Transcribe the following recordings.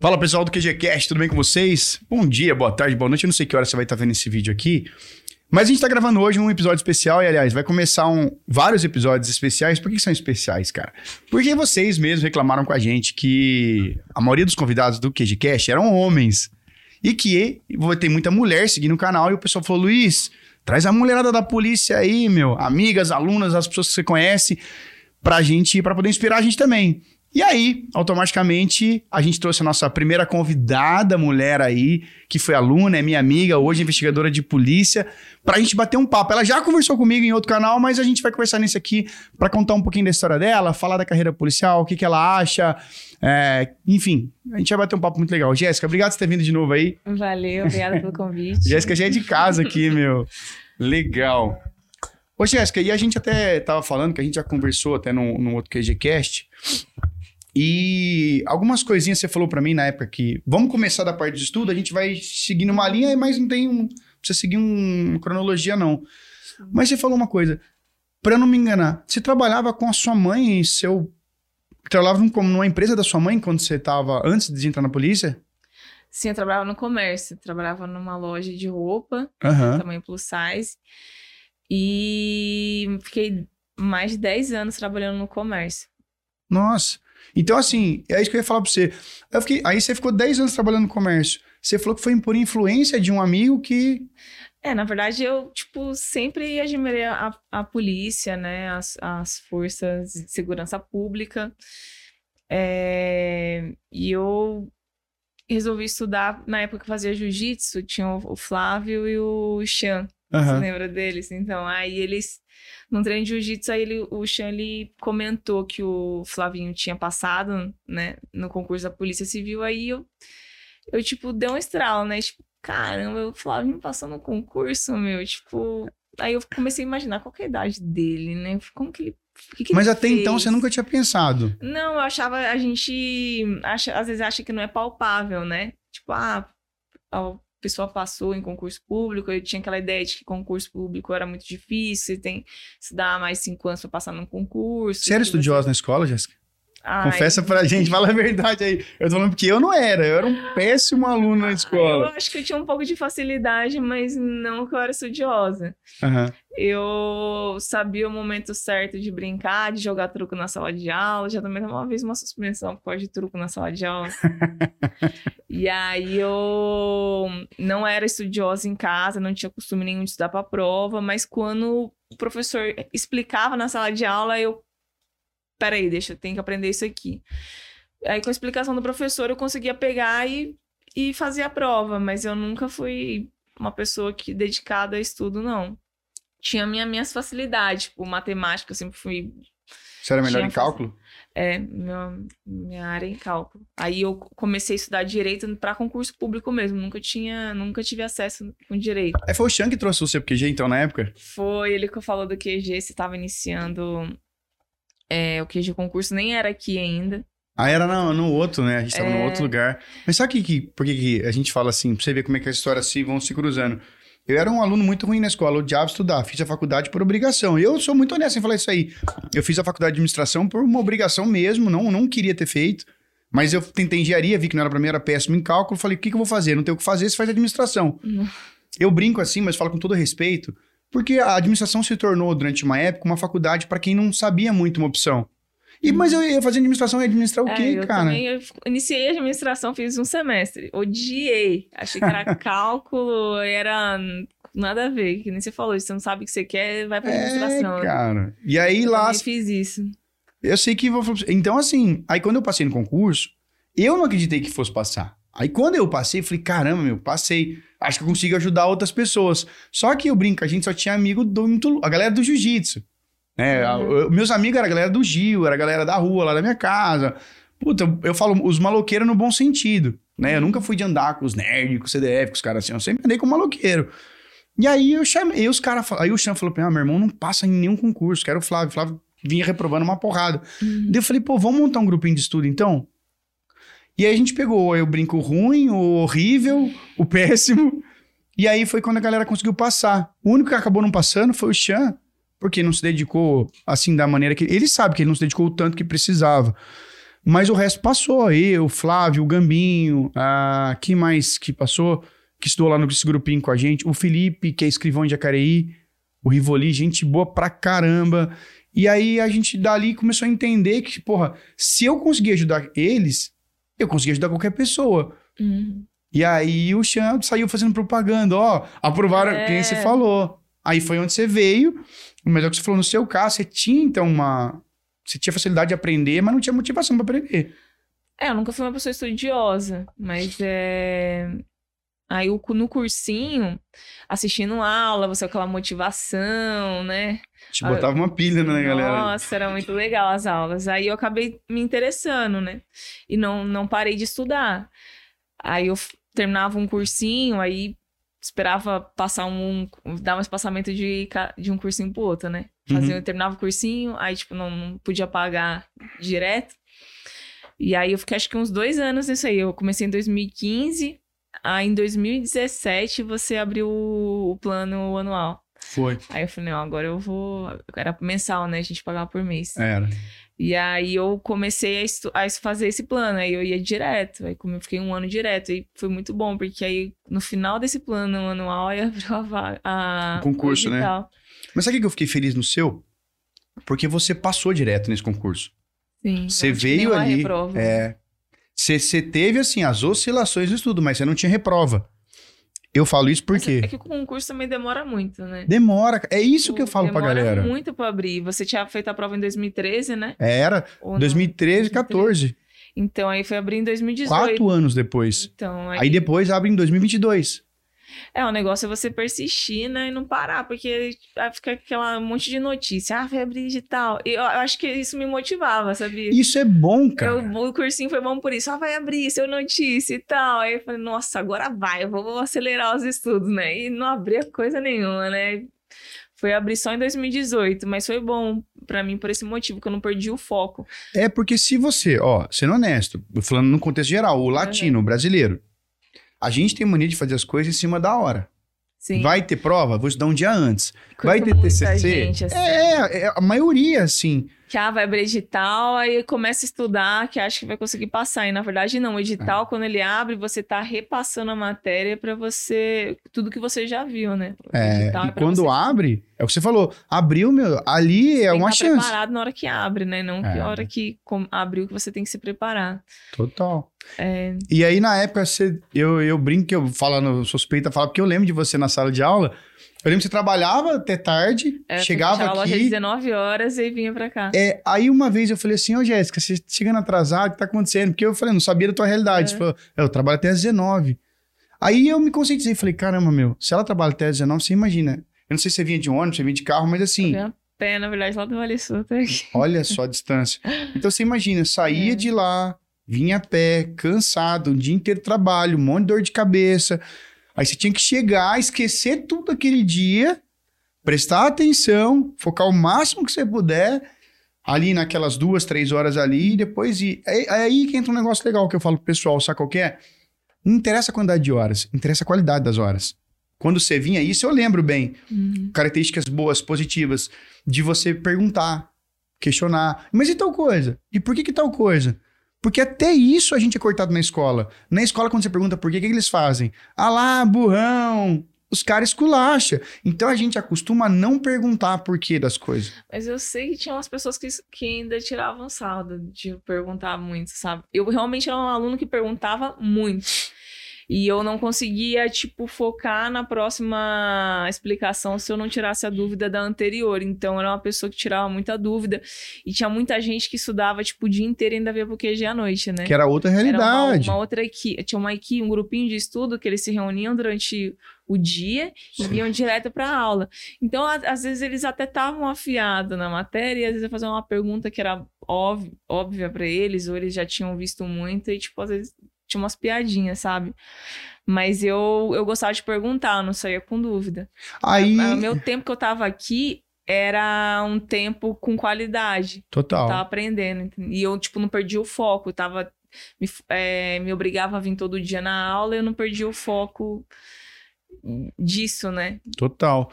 Fala pessoal do QGCast, tudo bem com vocês? Bom dia, boa tarde, boa noite. Eu não sei que hora você vai estar vendo esse vídeo aqui. Mas a gente está gravando hoje um episódio especial e, aliás, vai começar um, vários episódios especiais. Por que são especiais, cara? Porque vocês mesmos reclamaram com a gente que a maioria dos convidados do QGCast eram homens. E que ter muita mulher seguindo o canal. E o pessoal falou, Luiz, traz a mulherada da polícia aí, meu. Amigas, alunas, as pessoas que você conhece, pra gente, pra poder inspirar a gente também. E aí, automaticamente, a gente trouxe a nossa primeira convidada mulher aí, que foi aluna, é minha amiga, hoje investigadora de polícia, pra gente bater um papo. Ela já conversou comigo em outro canal, mas a gente vai conversar nesse aqui pra contar um pouquinho da história dela, falar da carreira policial, o que, que ela acha, é, enfim, a gente vai bater um papo muito legal. Jéssica, obrigado por ter vindo de novo aí. Valeu, obrigada pelo convite. Jéssica já é de casa aqui, meu. Legal. Ô, Jéssica, e a gente até tava falando, que a gente já conversou até no, no outro QGCast, e algumas coisinhas você falou para mim na época que vamos começar da parte de estudo, a gente vai seguindo uma linha, mas não tem um, precisa seguir um, uma cronologia não. Mas você falou uma coisa, para não me enganar, você trabalhava com a sua mãe e seu trabalhava como numa empresa da sua mãe quando você estava antes de entrar na polícia? Sim, eu trabalhava no comércio, trabalhava numa loja de roupa, Aham. tamanho plus size, e fiquei mais de 10 anos trabalhando no comércio. Nossa. Então, assim, é isso que eu ia falar pra você. Eu fiquei, aí você ficou 10 anos trabalhando no comércio. Você falou que foi por influência de um amigo que. É, na verdade, eu, tipo, sempre admirei a, a polícia, né, as, as forças de segurança pública, É, e eu resolvi estudar, na época que eu fazia jiu-jitsu, tinha o, Flávio e o Chan, Você lembra deles? Então, aí eles, num treino de jiu-jitsu, aí ele, o Chan, ele comentou que o Flavinho tinha passado, né, no concurso da Polícia Civil, aí eu, eu tipo, dei um estralo, né, tipo, caramba, o Flavinho passou no concurso, meu, tipo... Aí eu comecei a imaginar qual que é a idade dele, né, como que ele... que que Mas até então fez? você nunca tinha pensado. Não, eu achava, a gente acha, às vezes acha que não é palpável, né? Tipo, ah, pessoa passou em concurso público, eu tinha aquela ideia de que concurso público era muito difícil, você tem que estudar mais cinco anos para passar num concurso. Você era estudiosa na escola, Jéssica? Ai, Confessa pra gente, fala a verdade aí. Eu tô falando porque eu não era, eu era um péssimo aluno na Eu escola. acho que eu tinha um pouco de facilidade, mas não que eu era estudiosa. Aham. Eu sabia o momento certo de brincar, de jogar truco na sala de aula. Já tomei uma vez uma suspensão por causa de truco na sala de aula. e aí eu não era estudiosa em casa, não tinha costume nenhum de estudar para prova, mas quando o professor explicava na sala de aula, eu. Peraí, deixa, eu tenho que aprender isso aqui. Aí, com a explicação do professor, eu conseguia pegar e, e fazer a prova, mas eu nunca fui uma pessoa que dedicada a estudo, não tinha minha, minhas facilidades, tipo, matemática, eu sempre fui. Você era melhor em cálculo? É, meu, minha área é em cálculo. Aí eu comecei a estudar direito para concurso público mesmo, nunca tinha, nunca tive acesso com direito. Aí foi o Chan que trouxe você pro QG, então, na época? Foi ele que falou do QG, você estava iniciando é, o QG concurso, nem era aqui ainda. Ah, era no, no outro, né? A gente tava no É. outro lugar. Mas sabe que, que, por que, a gente fala assim? Pra você ver como é que as histórias assim vão se cruzando. Eu era um aluno muito ruim na escola, odiava estudar, fiz a faculdade por obrigação. Eu sou muito honesto em falar isso aí. Eu fiz a faculdade de administração por uma obrigação mesmo, não, não queria ter feito. Mas eu tentei engenharia, vi que não era pra mim, era péssimo em cálculo. Falei, o que, que eu vou fazer? Não tenho o que fazer, você faz administração. Uhum. Eu brinco assim, mas falo com todo respeito, porque a administração se tornou, durante uma época, uma faculdade para quem não sabia muito uma opção. E, mas eu ia fazer administração e administrar o É, quê, eu cara? também eu iniciei a administração, fiz um semestre. Odiei. Achei que era cálculo, era nada a ver. Que nem você falou, se você não sabe o que você quer, vai pra administração. É, cara. E aí Eu lá, também fiz isso. eu sei que vou. Então, assim, aí quando eu passei no concurso, eu não acreditei que fosse passar. Aí quando eu passei, eu falei, caramba, meu, passei. Acho que eu consigo ajudar outras pessoas. Só que eu brinco, a gente só tinha amigo do muito- a galera do jiu-jitsu. Né? Uhum. eu- meus amigos era a galera do Gil, era a galera da rua, lá da minha casa. Puta, eu- falo os maloqueiros no bom sentido. Né? Eu nunca fui de andar com os nerds, com os CDF, com os caras assim. Eu sempre andei com maloqueiro. E aí eu chamei, os caras, aí o Chan falou pra mim, ah, meu irmão não passa em nenhum concurso, quero o Flávio. O Flávio vinha reprovando uma porrada. Uhum. Daí eu falei, pô, vamos montar um grupinho de estudo então? E aí a gente pegou, eu brinco o ruim, o horrível, o péssimo. E aí foi quando a galera conseguiu passar. O único que acabou não passando foi o Chan, porque não se dedicou assim da maneira que. Ele sabe que ele não se dedicou o tanto que precisava. Mas o resto passou. Eu, o Flávio, o Gambinho, a... quem mais que passou? Que estudou lá nesse grupinho com a gente. O Felipe, que é escrivão de Jacareí. O Rivoli, gente boa pra caramba. E aí a gente dali começou a entender que, porra, se eu conseguir ajudar eles, eu consegui ajudar qualquer pessoa. Uhum. E aí o Chan saiu fazendo propaganda, ó, aprovaram É. quem você falou. Aí foi onde você veio, mas é o que você falou, no seu caso, você tinha então uma... Você tinha facilidade de aprender, mas não tinha motivação pra aprender. É, eu nunca fui uma pessoa estudiosa, mas é. Aí no cursinho, assistindo aula, você com aquela motivação, né? Te botava uma pilha, né, galera? Nossa, era muito legal as aulas. Aí eu acabei me interessando, né? E não, não parei de estudar. Aí eu terminava um cursinho, aí esperava passar um. dar um espaçamento de, de um cursinho pro outro, né? Fazia, Uhum. Eu terminava o cursinho, aí, tipo, não, não podia pagar direto. E aí eu fiquei acho que uns dois anos nisso aí. Eu comecei em 2015, aí em 2017 você abriu o plano anual. Foi. Aí eu falei, não, agora eu vou. Era mensal, né? A gente pagava por mês. Era. E aí eu comecei a, estu- a fazer esse plano, aí eu ia direto. Aí como eu fiquei um ano direto, e foi muito bom, porque aí no final desse plano anual aí abriu a, va- a O concurso, né? Mas sabe o que eu fiquei feliz no seu? Porque você passou direto nesse concurso. Sim. Você veio ali. reprova. É. Você teve, assim, as oscilações do estudo, mas você não tinha reprova. Eu falo isso Mas porque É que o concurso também demora muito, né? demora. É isso que eu falo pra Demora galera. muito pra abrir. Você tinha feito a prova em 2013, né? Era Ou não? 2013, 14. Então aí foi abrir em 2018. Quatro anos depois. Então, aí, Aí depois abre em 2022. É, o negócio é você persistir, né? E não parar, porque aí fica aquela monte de notícia. Ah, vai abrir digital. E eu, eu acho que isso me motivava, sabia? Isso é bom, cara. Eu, o cursinho foi bom por isso. Ah, vai abrir, seu notícia e tal. Aí eu falei, nossa, agora vai, eu vou, vou acelerar os estudos, né? E não abria coisa nenhuma, né? Foi abrir só em 2018, mas foi bom pra mim por esse motivo, que eu não perdi o foco. É porque se você, ó, sendo honesto, falando no contexto geral, o latino, o brasileiro, a gente tem mania de fazer as coisas em cima da hora. Sim. Vai ter prova? Vou estudar um dia antes. Curto Vai ter TCC? gente, assim. É, é, a maioria, assim. que ah, vai abrir edital, aí começa a estudar, que acha que vai conseguir passar. E na verdade, não. O É. edital, quando ele abre, você tá repassando a matéria pra você. Tudo que você já viu, né? O É, edital e pra quando você- abre, é o que você falou, abriu, meu, ali você é tem que uma tá chance. preparado na hora que abre, né? Não que É. a hora que abriu que você tem que se preparar. Total. É, E aí, na época, você, eu, eu brinco que eu falando, suspeita falar, porque eu lembro de você na sala de aula. Eu lembro que você trabalhava até tarde, é, chegava aula às aqui. 19 horas e vinha pra cá. É, aí uma vez eu falei assim, ô Jéssica, você chegando atrasado, o que tá acontecendo? Porque eu falei, não sabia da tua realidade. É. Você falou, eu trabalho até às 19. Aí eu me conscientizei, falei, caramba, meu, se ela trabalha até às 19, você imagina. Eu não sei se você vinha de ônibus, você vinha de carro, mas assim, Vinha a pé, na verdade, lá do Vale Sul até aqui. olha só a distância. Então você imagina, saía É. de lá, vinha a pé, cansado, um dia inteiro trabalho, um monte de dor de cabeça. Aí você tinha que chegar, esquecer tudo aquele dia, prestar atenção, focar o máximo que você puder ali naquelas duas, três horas ali e depois ir. É, é aí que entra um negócio legal que eu falo pro pessoal, sabe qual que é? Não interessa a quantidade de horas, interessa a qualidade das horas. Quando você vinha, isso eu lembro bem, Uhum. características boas, positivas, de você perguntar, questionar. Mas e tal coisa? E por que que tal coisa? Porque até isso a gente é cortado na escola. Na escola, quando você pergunta por quê, o que, que eles fazem? Ah lá, burrão! Os caras esculacham. Então a gente acostuma a não perguntar por quê das coisas. Mas eu sei que tinha umas pessoas que, que ainda tiravam saldo de perguntar muito, sabe? Eu realmente era um aluno que perguntava muito. E eu não conseguia, tipo, focar na próxima explicação se eu não tirasse a dúvida da anterior. Então, era uma pessoa que tirava muita dúvida. E tinha muita gente que estudava, tipo, o dia inteiro e ainda via pro QG à noite, né? Que era outra Era uma, realidade. uma outra equipe, tinha uma equipe, um grupinho de estudo que eles se reuniam durante o dia e iam direto para aula. Então, às vezes eles até estavam afiados na matéria e às vezes eu fazia uma pergunta que era óbvia, óbvia para eles ou eles já tinham visto muito e tipo às vezes tinha umas piadinhas, sabe? Mas eu eu gostava de perguntar, eu não saía com dúvida. Aí, O meu tempo que eu tava aqui era um tempo com qualidade. Eu total. tava aprendendo. E eu, tipo, não perdi o foco. Eu tava. Me, é, me obrigava a vir todo dia na aula e eu não perdi o foco disso, né? Total.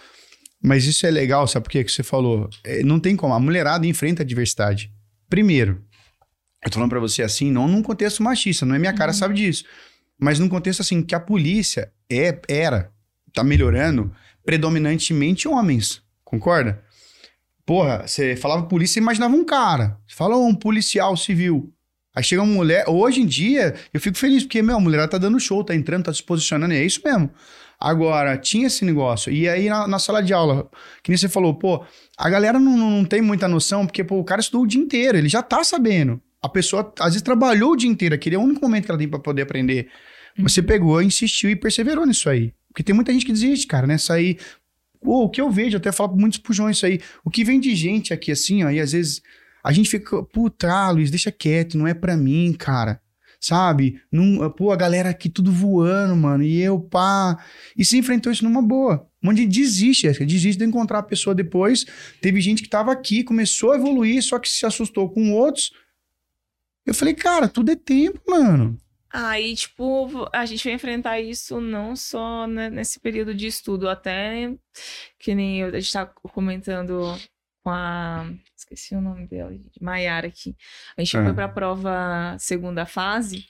Mas isso é legal, sabe por quê que você falou? É, não tem como. A mulherada enfrenta a diversidade. Primeiro, Eu tô falando pra você assim, não num contexto machista, não é minha cara, Uhum. sabe disso. Mas num contexto assim, que a polícia é, era, tá melhorando, predominantemente homens. Concorda? Porra, você falava polícia, você imaginava um cara. Você fala um policial civil. Aí chega uma mulher. Hoje em dia, eu fico feliz, porque, meu, a mulher tá dando show, tá entrando, tá se posicionando, e é isso mesmo. Agora, tinha esse negócio. E aí, na, na sala de aula, que nem você falou, pô, a galera não, não tem muita noção, porque, pô, o cara estudou o dia inteiro, ele já tá sabendo. A pessoa, às vezes, trabalhou o dia inteiro, aquele é o único momento que ela tem pra poder aprender. Você pegou, insistiu e perseverou nisso aí. Porque tem muita gente que desiste, cara, nessa aí. Pô, o que eu vejo, eu até falo pra muitos pujões isso aí. O que vem de gente aqui assim, ó, e às vezes a gente fica, puta, ah, Luiz, deixa quieto, não é pra mim, cara. Sabe? Não, pô, a galera aqui tudo voando, mano, e eu, pá. E se enfrentou isso numa boa. Um monte de gente desiste, desiste de encontrar a pessoa depois. Teve gente que tava aqui, começou a evoluir, só que se assustou com outros. Eu falei, cara, tudo é tempo, mano. Aí, tipo, a gente vai enfrentar isso não só né, nesse período de estudo, até que nem eu, a gente tá comentando com a. Esqueci o nome dela, Maiara aqui. A gente Ah. foi pra prova segunda fase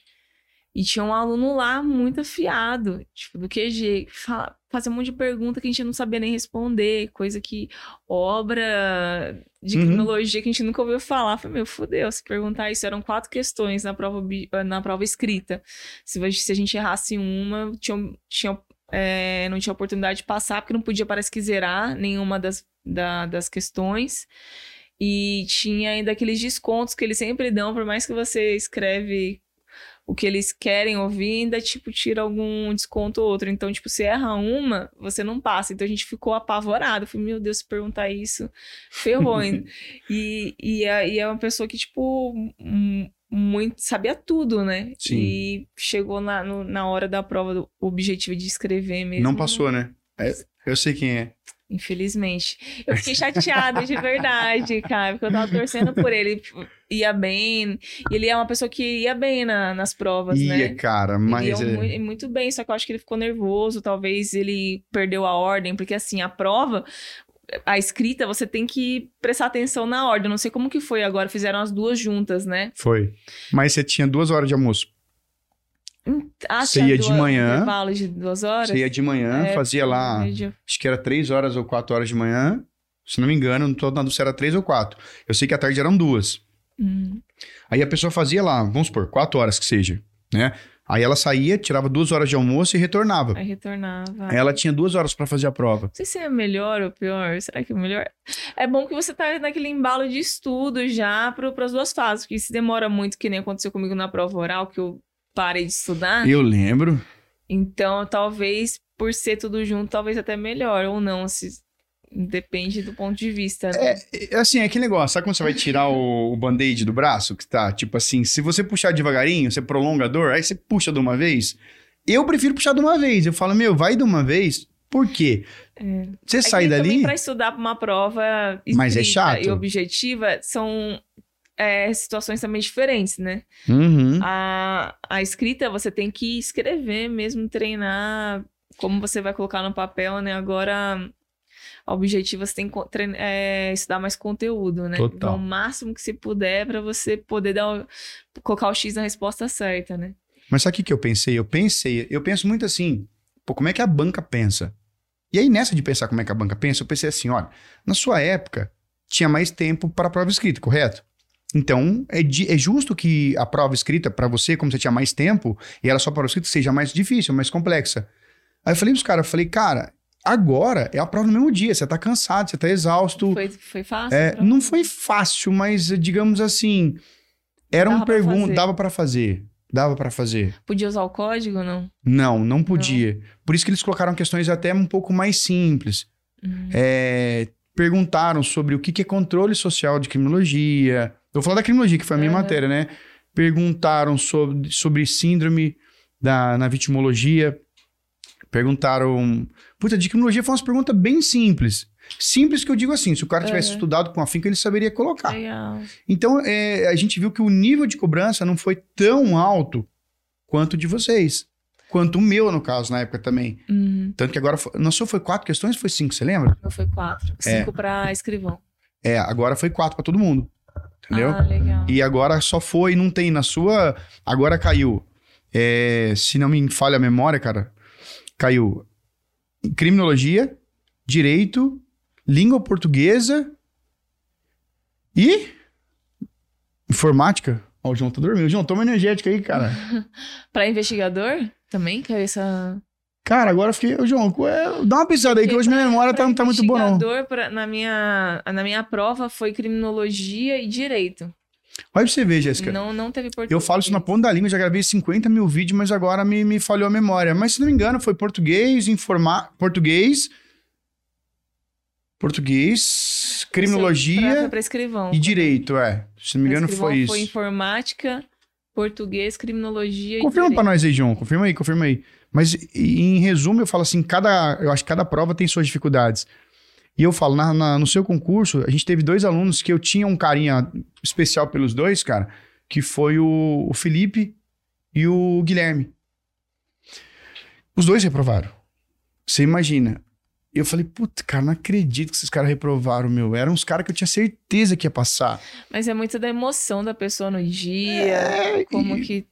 e tinha um aluno lá muito afiado, tipo, do QG, fala, fazer um monte de pergunta que a gente não sabia nem responder, coisa que obra de Uhum. criminologia que a gente nunca ouviu falar. Falei, meu, fudeu, se perguntar isso, eram quatro questões na prova, bi- na prova escrita. Se, a gente- se a gente errasse uma, tinha, tinha, é, não tinha oportunidade de passar, porque não podia, parece que, zerar nenhuma das, da- das questões. E tinha ainda aqueles descontos que eles sempre dão, por mais que você escreve o que eles querem ouvir, ainda, tipo, tira algum desconto ou outro. Então, tipo, se erra uma, você não passa. Então, a gente ficou apavorado. Falei, meu Deus, se perguntar isso, ferrou. e, e, é, e é uma pessoa que, tipo, muito, sabia tudo, né? Sim. E chegou na, no- na hora da prova, do objetivo de escrever mesmo. Não passou, né? É, eu sei quem é. Infelizmente. Eu fiquei chateada de verdade, cara, porque eu tava torcendo por ele. tipo, Ia bem. E ele é uma pessoa que ia bem na- nas provas, Ia, né? cara, Ele mas. ia é- muito, muito bem, só que eu acho que ele ficou nervoso, talvez ele perdeu a ordem, porque assim, a prova, a escrita, você tem que prestar atenção na ordem. Eu não sei como que foi agora, fizeram as duas juntas, né? Foi. Mas você tinha duas horas de almoço. Ah, Você ia de duas- manhã, intervalo de duas horas? Você ia de manhã, É, fazia lá, média. acho que era três horas ou quatro horas de manhã. Se não me engano, não tô dúvida se era três ou quatro. Eu sei que à tarde eram duas. Hum. Aí a pessoa fazia lá, vamos supor, quatro horas que seja, né? Aí ela saía, tirava duas horas de almoço e retornava. Aí retornava. Aí ela tinha duas horas pra fazer a prova. Não sei se é melhor ou pior. Será que é melhor? É bom que você tá naquele embalo de estudo já para as duas fases. Porque se demora muito, que nem aconteceu comigo na prova oral, que eu parei de estudar. Eu lembro. Então, talvez, por ser tudo junto, talvez até melhor. Ou não, se... depende do ponto de vista. né? É, é assim, é aquele negócio, sabe quando você vai tirar o, o band-aid do braço? Que tá, tipo assim, se você puxar devagarinho, você prolonga a dor, aí você puxa de uma vez. Eu prefiro puxar de uma vez. Eu falo, meu, vai de uma vez. Por quê? Você É sai que dali. Para estudar para uma prova Mas é chato. e objetiva, são é, situações também diferentes, né? Uhum. A, a escrita você tem que escrever mesmo, treinar como você vai colocar no papel, né? Agora, a objetiva você tem que co- trein- é, estudar mais conteúdo, né? Total. Então, o máximo que você puder para você poder dar o- colocar o X na resposta certa, né? Mas sabe o que, que eu pensei? Eu pensei, eu penso muito assim, pô, como é que a banca pensa? E aí, nessa de pensar como é que a banca pensa, eu pensei assim, olha, na sua época, tinha mais tempo para a prova escrita, correto? Então, é, di- é justo que a prova escrita, para você, como você tinha mais tempo, e era só prova escrita, seja mais difícil, mais complexa. Aí eu falei pros caras, eu falei, cara, agora é a prova no mesmo dia, você tá cansado, você tá exausto. Foi, foi fácil? É, não foi fácil, mas digamos assim, era uma Dava pra pergunta, dava para fazer, dava para fazer. Podia usar o código ou não? Não, não podia. Por isso que eles colocaram questões até um pouco mais simples. Hum. É, perguntaram sobre o que é controle social de criminologia. Eu vou falar da criminologia, que foi a minha Aham. matéria, né? Perguntaram sobre, sobre síndrome da, na vitimologia. Perguntaram. Puta, de criminologia foi umas perguntas bem simples. Simples que eu digo assim, se o cara tivesse Aham. estudado com afinco, ele saberia colocar. Legal. Então, é, a gente viu que o nível de cobrança não foi tão alto quanto o de vocês. Quanto o meu, no caso, na época também. Uhum. Tanto que agora, não só foi quatro questões, foi cinco, você lembra? Não foi quatro. É. Cinco pra escrivão. É, agora foi quatro pra todo mundo. Entendeu? Ah, legal. E agora só foi, não tem na sua. Agora caiu. É, se não me falha a memória, cara, caiu criminologia, direito, língua portuguesa e informática. Ó, o João tá dormindo. João, toma energética aí, cara. Pra investigador também, que é essa. Cara, agora eu fiquei. Ô, João, é, dá uma pisada aí, que hoje minha memória tá, não tá muito boa, não. Pra- na, minha, na minha prova, foi criminologia e direito. Olha pra você ver, Jéssica. Não, não teve português. Eu falo isso na ponta da língua, já gravei 50 mil vídeos, mas agora me, me falhou a memória. Mas se não me engano, foi português, informa... português, português, Pra, criminologia pra escrivão. e direito, é. Se não me engano, foi isso. Foi informática, português, criminologia Confirma e pra direito. nós aí, João. Confirma aí, confirma aí. Mas em resumo, eu falo assim, cada, eu acho que cada prova tem suas dificuldades. E eu falo, na- na- no seu concurso, a gente teve dois alunos que eu tinha um carinha especial pelos dois, cara, que foi o, o Felipe e o Guilherme. Os dois reprovaram. Você imagina. Eu falei, puta, cara, não acredito que esses caras reprovaram, meu. Eram uns caras que eu tinha certeza que ia passar. Mas é muito da emoção da pessoa no dia, É, como e- que.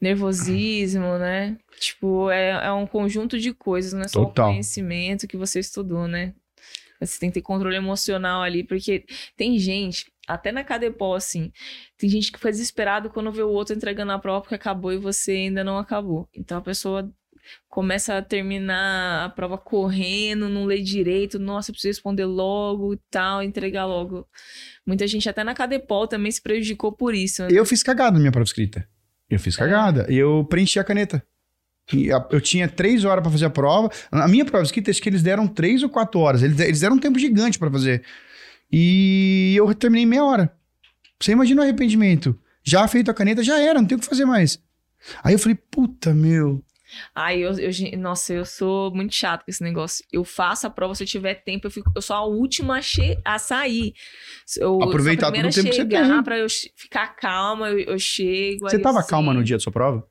Nervosismo, né? Tipo, é, é um conjunto de coisas, não é só Total. o conhecimento que você estudou, né? Você tem que ter controle emocional ali, porque tem gente, até na Cadepol, assim, tem gente que fica desesperado quando vê o outro entregando a prova porque acabou e você ainda não acabou. Então a pessoa começa a terminar a prova correndo, não lê direito, nossa, eu preciso responder logo e tal, entregar logo. Muita gente até na Cadepol também se prejudicou por isso. né? Eu fiz cagada na minha prova escrita. Eu fiz É. cagada. Eu preenchi a caneta. Eu tinha três horas pra fazer a prova. A minha prova escrita, acho que eles deram três ou quatro horas. Eles, eles deram um tempo gigante pra fazer. E eu terminei meia hora. Você imagina o arrependimento. Já feito a caneta, já era, não tem o que fazer mais. Aí eu falei, puta, meu. Ai, eu, eu, nossa, eu sou muito chato com esse negócio. Eu faço a prova se eu tiver tempo, eu, fico, eu sou a última a, che- a sair. Eu, Aproveitar todo o tempo que você chegar tem. Pra eu ficar calma, eu, eu chego. Você aí tava calma no dia da sua prova?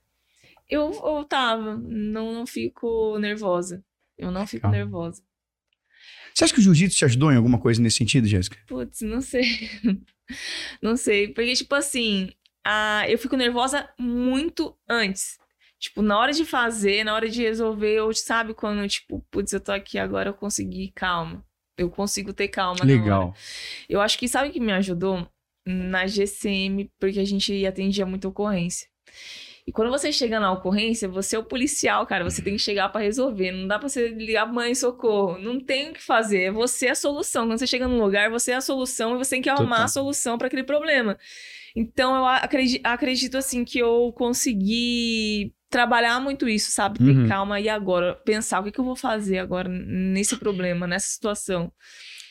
Eu, eu tava, não, não fico nervosa. Eu não fico Calma. nervosa. Você acha que o jiu-jitsu te ajudou em alguma coisa nesse sentido, Jéssica? Putz, não sei. não sei. Porque, tipo assim, a, eu fico nervosa muito antes. Tipo, na hora de fazer, na hora de resolver, eu sabe quando, tipo, putz, eu tô aqui agora, eu consegui, calma. Eu consigo ter calma hora. Eu acho que sabe o que me ajudou? Na GCM, porque a gente atendia muita ocorrência. E quando você chega na ocorrência, você é o policial, cara. Você tem que chegar pra resolver. Não dá pra você ligar, mãe, socorro. Não tem o que fazer. É você a solução. Quando você chega num lugar, você é a solução e você tem que arrumar Total. a solução pra aquele problema. Então, eu acredito, acredito, assim, que eu consegui trabalhar muito isso, sabe? Ter Uhum. calma e agora pensar o que, que eu vou fazer agora nesse problema, nessa situação.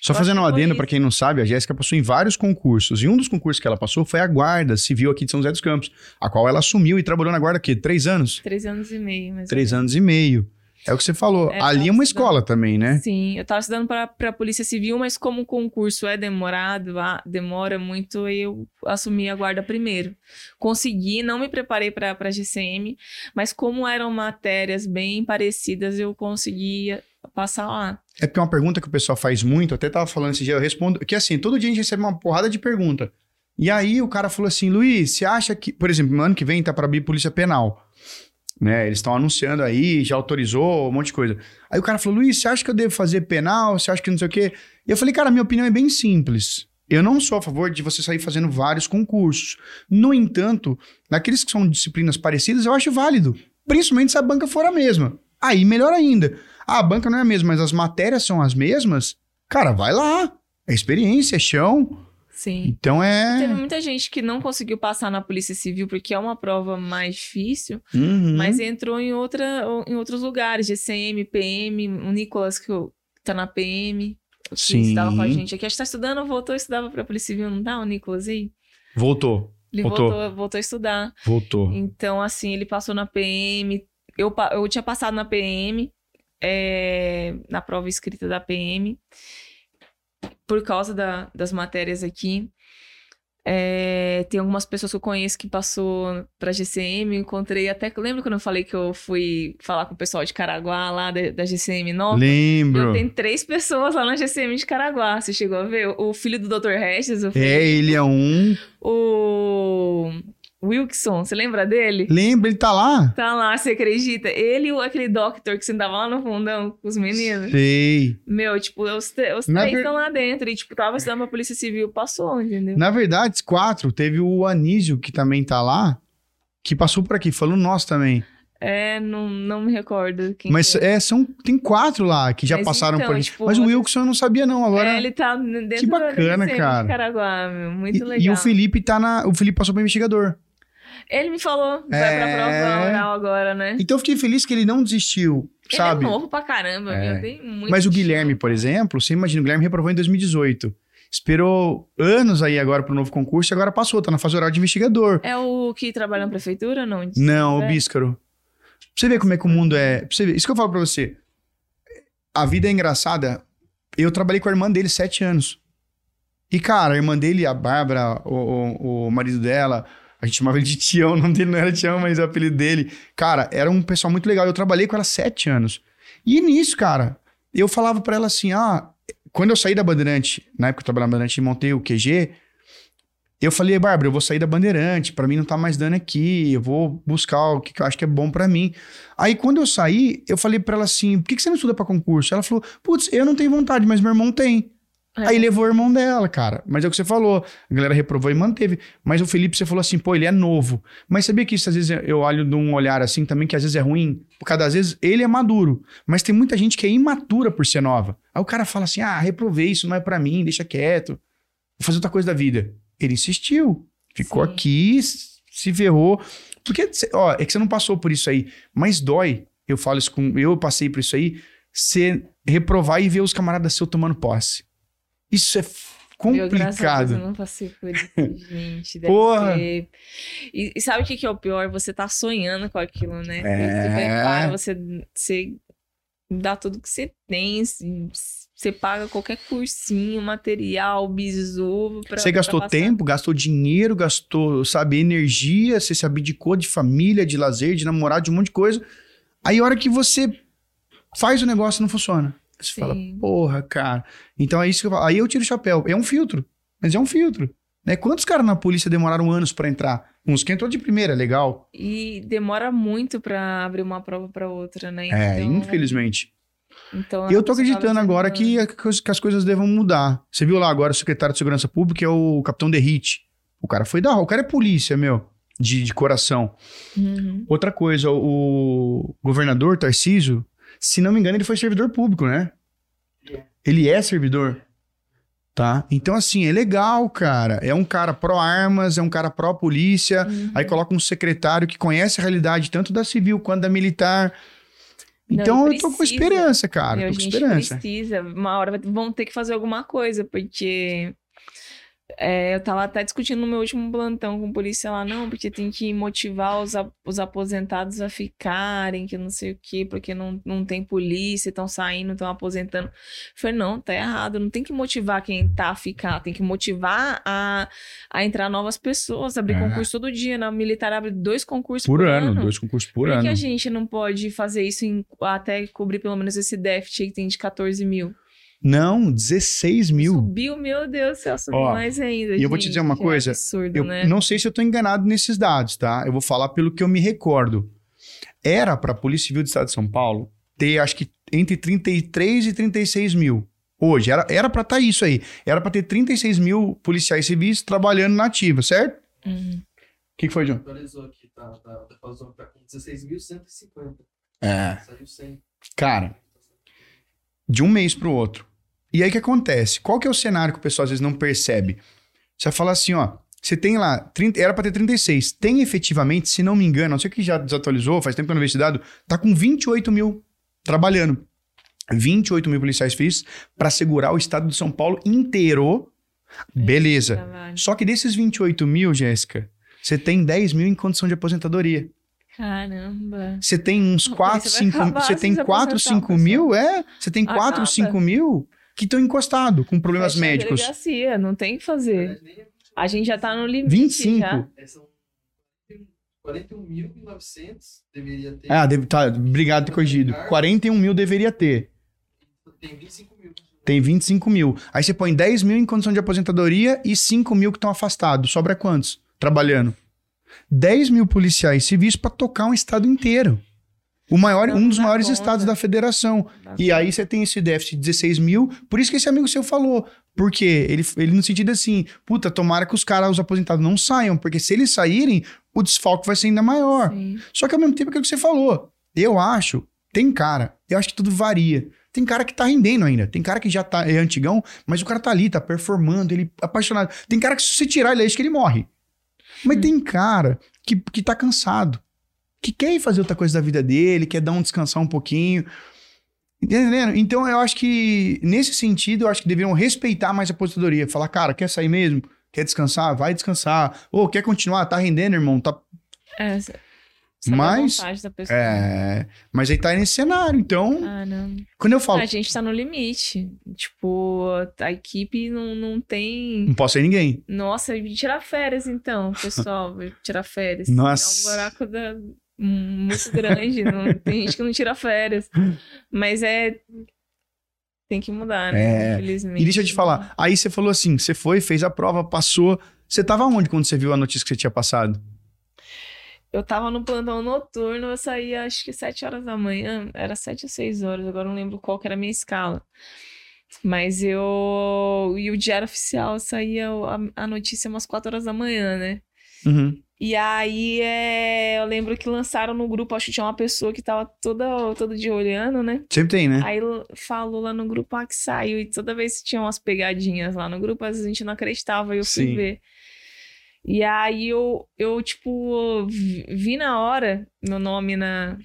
Só Eu fazendo um adendo, pra quem não sabe, a Jéssica passou em vários concursos. E um dos concursos que ela passou foi a Guarda Civil aqui de São José dos Campos, a qual ela assumiu e trabalhou na Guarda aqui três anos? Três anos e meio, mas Três anos e meio. É o que você falou. É, Ali é uma estudando. escola também, né? Sim, eu tava estudando para a Polícia Civil, mas como o concurso é demorado, ah, demora muito, eu assumi a guarda primeiro. Consegui, não me preparei para a GCM, mas como eram matérias bem parecidas, eu conseguia passar lá. É porque é uma pergunta que o pessoal faz muito, até tava falando esse dia, eu respondo, que assim, todo dia a gente recebe uma porrada de pergunta. E aí o cara falou assim, Luiz, você acha que, por exemplo, no ano que vem tá para abrir Polícia Penal, né? Eles estão anunciando aí, já autorizou, um monte de coisa. Aí o cara falou, Luiz, você acha que eu devo fazer penal? Você acha que não sei o quê? E eu falei, cara, minha opinião é bem simples. Eu não sou a favor de você sair fazendo vários concursos. No entanto, naqueles que são disciplinas parecidas, eu acho válido. Principalmente se a banca for a mesma. Aí, melhor ainda. Ah, a banca não é a mesma, mas as matérias são as mesmas. Cara, vai lá. É experiência, é chão. Sim. Então Teve é. muita gente que não conseguiu passar na Polícia Civil porque é uma prova mais difícil, Uhum. mas entrou em, outra, em outros lugares, GCM, PM, o Nicolas que tá na PM, que Sim. estudava com a gente aqui, acho que tá estudando, voltou, estudava pra Polícia Civil, não tá o Nicolas aí? Voltou. Ele Voltou. voltou, voltou a estudar. Voltou. Então, assim, ele passou na PM, eu, eu tinha passado na PM, é, na prova escrita da PM, por causa da- das matérias aqui. É, tem algumas pessoas que eu conheço que passou pra GCM, encontrei até. Lembra quando eu falei que eu fui falar com o pessoal de Caraguá, lá da, da GCM Nova? Lembro. Tem três pessoas lá na GCM de Caraguá. Você chegou a ver? O filho do Dr. Regis, o, É, ele é um. o Wilkson, você lembra dele? Lembra, ele tá lá? Tá lá, você acredita? Ele e aquele doctor que sentava lá no fundão com os meninos. Sei. Meu, tipo, os, os Na três ver- estão lá dentro. E, tipo, tava estudando pra Polícia Civil, passou, entendeu? Na verdade, quatro, teve o Anísio, que também tá lá, que passou por aqui, falou nós também. É, não, não me recordo quem Mas é. são, tem quatro lá que já Mas passaram então, por aqui. tipo, Mas o você- Wilson eu não sabia, não. Agora. É, ele tá dentro Que bacana, GCM cara. Caraguá, meu. Muito e, legal. e o Felipe tá na. O Felipe passou pra investigador. Ele me falou, vai É. pra prova oral agora, né? Então eu fiquei feliz que ele não desistiu, sabe? Ele é novo pra caramba, É. meu. Tem muito Mas o. Guilherme, por exemplo, você imagina, o Guilherme reprovou em 2018. Esperou anos aí agora pro novo concurso e agora passou, tá na fase oral de investigador. É o que trabalha na prefeitura, não? Não, o É. Bíscaro. Pra você ver como é que o mundo é. Pra você ver, isso que eu falo pra você. A vida é engraçada. Eu trabalhei com a irmã dele sete anos. E, cara, a irmã dele, a Bárbara, o, o, o marido dela, a gente chamava ele de Tião, o nome dele não era Tião, mas o apelido dele. Cara, era um pessoal muito legal. Eu trabalhei com ela sete anos. E nisso, cara, eu falava pra ela assim: ah, quando eu saí da Bandeirante, na época que eu trabalhava na Bandeirante e montei o QG, eu falei, Bárbara, eu vou sair da Bandeirante, pra mim não tá mais dando aqui, eu vou buscar o que, eu acho que é bom pra mim. Aí quando eu saí, eu falei pra ela assim, por que, que você não estuda pra concurso? Ela falou, putz, eu não tenho vontade, mas meu irmão tem. É. Aí levou o irmão dela, cara. Mas é o que você falou, a galera reprovou e manteve. Mas o Felipe, você falou assim, pô, ele é novo. Mas sabia que isso às vezes eu olho de um olhar assim também, que às vezes é ruim? Porque às vezes ele é maduro, mas tem muita gente que é imatura por ser nova. Aí o cara fala assim, ah, reprovei, isso não é pra mim, deixa quieto. Vou fazer outra coisa da vida. Ele insistiu. Ficou Sim. aqui, se ferrou. Porque, ó, é que você não passou por isso aí. Mas dói, eu falo isso com. Eu passei por isso aí, você reprovar e ver os camaradas seus tomando posse. Isso é Deus, eu complicado. não passei por isso, gente. Porra. E, e sabe o que, que é o pior? Você tá sonhando com aquilo, né? É. Você prepara, você, você dá tudo que você tem, você paga qualquer cursinho, material. Pra, Você gastou pra tempo, gastou dinheiro, gastou, sabe, energia, você se abdicou de família, de lazer, de namorado, de um monte de coisa. Aí a hora que você faz o negócio não funciona. Você Sim. fala, porra, cara. Então é isso que eu falo. Aí eu tiro o chapéu. É um filtro, mas é um filtro. Né? Quantos caras na polícia demoraram anos pra entrar? Uns que entrou de primeira, legal. E demora muito pra abrir uma prova pra outra, né? É, Então- infelizmente. Então, E eu tô acreditando agora que, que as coisas devam mudar. Você viu lá agora o secretário de Segurança Pública é o capitão Derrite. O cara foi da O cara é polícia, meu. De, de coração. Uhum. Outra coisa, o governador Tarcísio, se não me engano, ele foi servidor público, né? Ele é servidor. Tá? Então, assim, é legal, cara. É um cara pró-armas, é um cara pró-polícia. Uhum. Aí coloca um secretário que conhece a realidade tanto da civil quanto da militar. Não, Então, e eu tô com esperança, cara. Meu, tô com esperança. precisa. Uma hora vão ter que fazer alguma coisa, porque é, eu tava até discutindo no meu último plantão com polícia lá, não, porque tem que motivar os, a- os aposentados a ficarem, que não sei o quê, porque não, não tem polícia, estão saindo, estão aposentando. Eu falei, não, tá errado, não tem que motivar quem tá a ficar, tem que motivar a, a entrar novas pessoas, abrir É. concurso todo dia. Na militar abre dois concursos Por, por, ano, dois concursos por, por ano. que a gente não pode fazer isso em- até cobrir pelo menos esse déficit aí que tem de 14 mil? Não, 16 mil. Subiu, meu Deus do céu, subiu Ó, mais ainda. e eu vou te dizer uma é coisa, absurdo, Eu né? não sei se eu tô enganado nesses dados, tá? Eu vou falar pelo que eu me recordo. Era para a Polícia Civil do Estado de São Paulo ter, acho que, entre 33 e 36 mil. Hoje, era, era pra estar isso aí. Era pra ter 36 mil policiais civis trabalhando na ativa, certo? O Uhum. que, que foi, João? Atualizou aqui, tá, tá, defasou pra 16.150. É. Saiu 100. Cara, de um mês pro outro. E aí o que acontece? Qual que é o cenário que o pessoal às vezes não percebe? Você vai falar assim, ó, você tem lá, 30, era pra ter 36, tem efetivamente, se não me engano, não sei que já desatualizou, faz tempo que eu não vejo esse dado, tá com 28 mil trabalhando. 28 mil policiais civis pra segurar o estado de São Paulo inteiro. Beleza. Trabalho. Só que desses 28 mil, Jéssica, você tem 10 mil em condição de aposentadoria. Caramba. Você tem uns Não, 4, você vai 5 acabar Você tem você 4, aposentar 5 o mil, é? Você tem 4, Acaba. 5 mil que estão encostados com problemas Fecha a médicos. delegacia, não tem o que fazer. É 28 A gente já tá no limite 25? já. É, são 41.900 deveria ter. Ah, deve, tá, obrigado por ter corrigido. 41 mil deveria ter. Tem 25 mil. Tem 25 mil. Aí você põe 10 mil em condição de aposentadoria e 5 mil que estão afastados. Sobra quantos? Trabalhando. 10 mil policiais civis para tocar um estado inteiro. O maior, um dos maiores conta. estados da federação. E aí você tem esse déficit de 16 mil. Por isso que esse amigo seu falou. Porque ele, ele no sentido assim, puta, tomara que os caras, os aposentados, não saiam. Porque se eles saírem, o desfalque vai ser ainda maior. Sim. Só que ao mesmo tempo é aquilo que você falou. Eu acho, tem cara, eu acho que tudo varia. Tem cara que tá rendendo ainda. Tem cara que já tá, é antigão, mas o cara tá ali, tá performando, ele é apaixonado. Tem cara que se você tirar ele, acho que ele morre. Mas tem cara que, que tá cansado. Que quer ir fazer outra coisa da vida dele, quer dar um descansar um pouquinho. Entendendo? Então eu acho que, nesse sentido, eu acho que deveriam respeitar mais a aposentadoria. Falar, cara, quer sair mesmo? Quer descansar? Vai descansar. Ou quer continuar? Tá rendendo, irmão? Tá É, a Mas, é, mas aí tá nesse cenário. Então, Ah, não. quando eu falo, A gente tá no limite. Tipo, a equipe não, não tem. não posso ser ninguém. Nossa, tirar férias então, pessoal. tirar férias. Nossa. É um buraco da... muito grande. não... Tem gente que não tira férias. Mas é. Tem que mudar, né? É. Infelizmente. E deixa eu te falar, aí você falou assim, você foi, fez a prova, passou. Você tava onde quando você viu a notícia que você tinha passado? Eu tava no plantão noturno, eu saía acho que 7 horas da manhã, era 7 ou 6 horas, agora não lembro qual que era a minha escala. Mas eu. E o diário oficial saía a, a notícia umas 4 horas da manhã, né? Uhum. E aí é, eu lembro que lançaram no grupo, acho que tinha uma pessoa que tava toda, todo dia olhando, né? Sempre tem, né? Aí falou lá no grupo ah, que saiu, e toda vez tinha umas pegadinhas lá no grupo, às vezes a gente não acreditava, e eu fui Sim. ver. E aí eu, eu tipo, vi na hora meu nome na,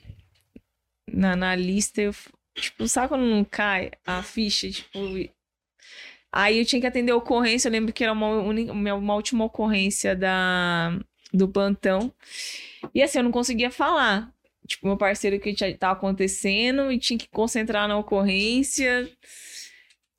na, na lista, eu, tipo, sabe quando não cai a ficha, tipo... Aí eu tinha que atender a ocorrência, eu lembro que era uma, uma última ocorrência da, do plantão. E assim, eu não conseguia falar. Tipo, meu parceiro que tinha, tava acontecendo e tinha que concentrar na ocorrência.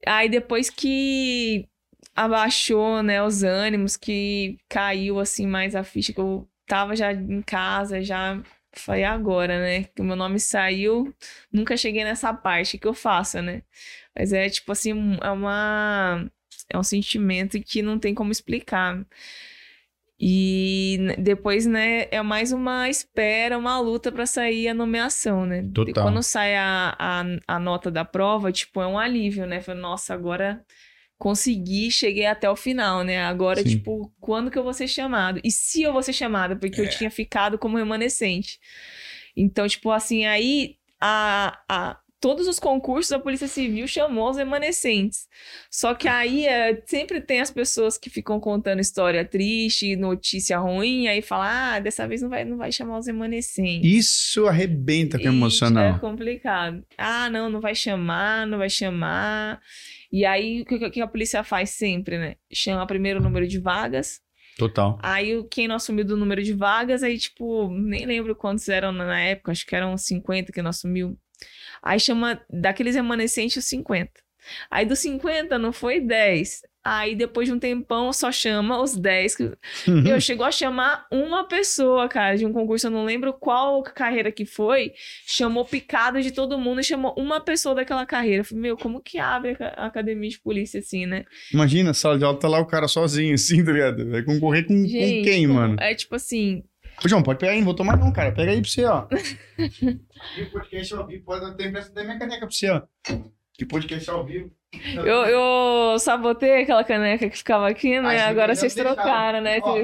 Aí depois que abaixou, né, os ânimos, que caiu assim mais a ficha, que eu tava já em casa, já falei agora, né, que o meu nome saiu, nunca cheguei nessa parte, que eu faço, né? Mas é tipo assim, é uma é um sentimento que não tem como explicar. E n- depois, né, é mais uma espera, uma luta pra sair a nomeação, né? Total. E quando sai a, a, a nota da prova, tipo, é um alívio, né? Falei, nossa, agora consegui, cheguei até o final, né? Agora, Sim. tipo, quando que eu vou ser chamado? E se eu vou ser chamado? Porque É. eu tinha ficado como remanescente. Então, tipo, assim, aí a, a, todos os concursos da Polícia Civil chamou os remanescentes. Só que aí é, sempre tem as pessoas que ficam contando história triste, notícia ruim, aí fala, ah, dessa vez não vai, não vai chamar os remanescentes. Isso arrebenta com Ixi, emocional. É complicado. Ah, não, não vai chamar, não vai chamar. E aí, o que, que a polícia faz sempre, né? Chama primeiro o número de vagas. Total. Aí, quem não assumiu do número de vagas, aí, tipo, nem lembro quantos eram na época, acho que eram 50 que não assumiu. Aí chama daqueles remanescentes os 50. Aí dos 50 não foi 10. Aí depois de um tempão só chama os 10. que- Uhum. Meu, chegou a chamar uma pessoa, cara, de um concurso, eu não lembro qual carreira que foi. Chamou picada de todo mundo e chamou uma pessoa daquela carreira. Eu falei, meu, como que abre a ca- a academia de polícia assim, né? Imagina, a sala de aula tá lá o cara sozinho, assim, tá ligado? Vai concorrer com, com Gente, quem, como- mano? É tipo assim, Ô, João, pode pegar aí, não vou tomar não, cara. Pega aí pra você, ó. Que podcast ao vivo, pode ter empresta da minha caneca pra você, ó. Que podcast ao vivo. Eu, eu sabotei aquela caneca que ficava aqui, né? Ah, Agora vocês trocaram, né? Ó.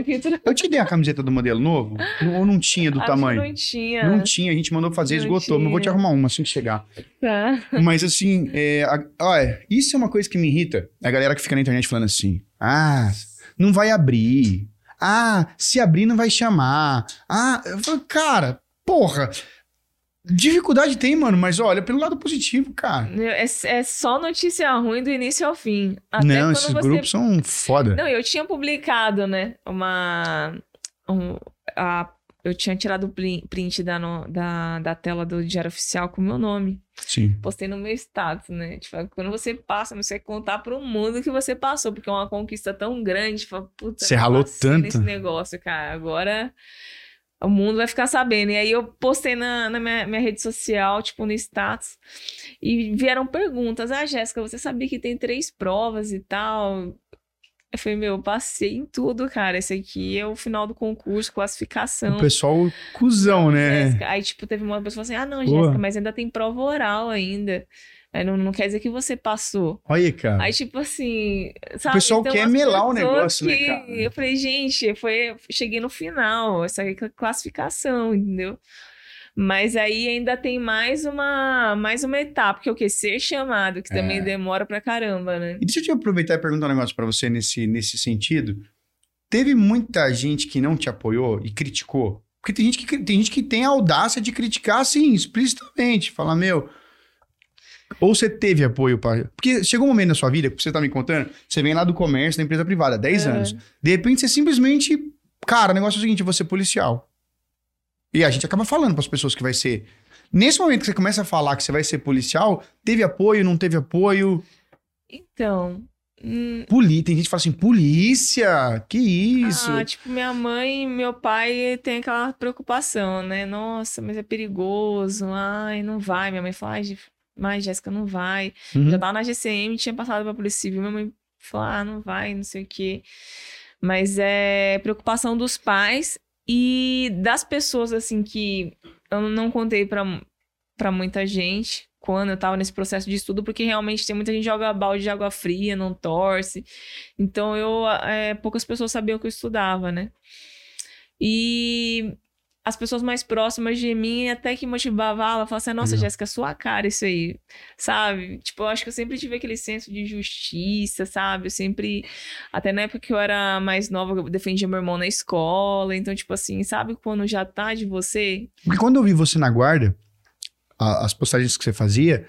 Eu te dei a camiseta do modelo novo? Ou não tinha do Acho tamanho? Não tinha. Não tinha, a gente mandou fazer, Não esgotou. Mas eu vou te tinha. arrumar uma assim que chegar. Tá. Mas assim, é, a- olha, isso é uma coisa que me irrita. A galera que fica na internet falando assim: ah, não vai abrir. Ah, se abrir não vai chamar. Ah, cara, porra. Dificuldade tem, mano, mas olha, pelo lado positivo, cara. É, é só notícia ruim do início ao fim. Até não, quando esses você grupos são foda. Não, eu tinha publicado, né, uma... um- a, eu tinha tirado o print da, no- da, da tela do Diário Oficial com o meu nome. Sim. Postei no meu status, né? Tipo, quando você passa, você quer contar pro mundo que você passou, porque é uma conquista tão grande. Fala, puta, Você ralou tanto. nesse negócio, cara. Agora o mundo vai ficar sabendo. E aí eu postei na, na minha, minha rede social, tipo, no status, e vieram perguntas. Ah, Jéssica, você sabia que tem três provas e tal? Eu falei, meu, eu passei em tudo, cara. Esse aqui é o final do concurso, classificação. O pessoal cuzão, né? Jéssica. Aí, tipo, teve uma pessoa assim: ah, não. Jéssica, mas ainda tem prova oral ainda. Aí não, não quer dizer que você passou. Olha, cara. Aí, tipo assim, sabe? pessoal tem quer melar o negócio, né, que- cara? Eu falei, gente, foi, cheguei no final, essa é classificação, entendeu? Mas aí ainda tem mais uma, mais uma etapa, que é o quê? Ser chamado, que também É. demora pra caramba, né? E deixa eu te aproveitar e perguntar um negócio pra você nesse, nesse sentido. Teve muita gente que não te apoiou e criticou? Porque tem gente que, tem gente que tem a audácia de criticar, assim, explicitamente. Falar, meu... Ou você teve apoio para... Porque chegou um momento na sua vida, que você tá me contando, você vem lá do comércio, da empresa privada, 10 É. anos. De repente, você simplesmente... Cara, o negócio é o seguinte, vou ser policial. E a gente acaba falando para as pessoas que vai ser... Nesse momento que você começa a falar que você vai ser policial, teve apoio, não teve apoio... Então. hum, Poli... Tem gente que fala assim, polícia, que isso? Ah, tipo, minha mãe e meu pai tem aquela preocupação, né? Nossa, mas é perigoso. Ai, não vai. Minha mãe fala, ai, mas Jéssica, não vai. Uhum. Já tava na GCM, tinha passado pra Polícia Civil. Minha mãe falou, ah, não vai, não sei o quê. Mas é preocupação dos pais e das pessoas, assim, que eu não contei pra muita gente quando eu tava nesse processo de estudo, porque realmente tem muita gente que joga balde de água fria, não torce. Então, eu, é, poucas pessoas sabiam que eu estudava, né? E as pessoas mais próximas de mim até que motivava ela, falavam assim, nossa, Legal. Jéssica, sua cara isso aí, sabe? Tipo, eu acho que eu sempre tive aquele senso de justiça, sabe? Eu sempre, até na época que eu era mais nova, eu defendia meu irmão na escola, então, tipo assim, sabe quando já tá de você? Porque quando eu vi você na guarda, a- as postagens que você fazia,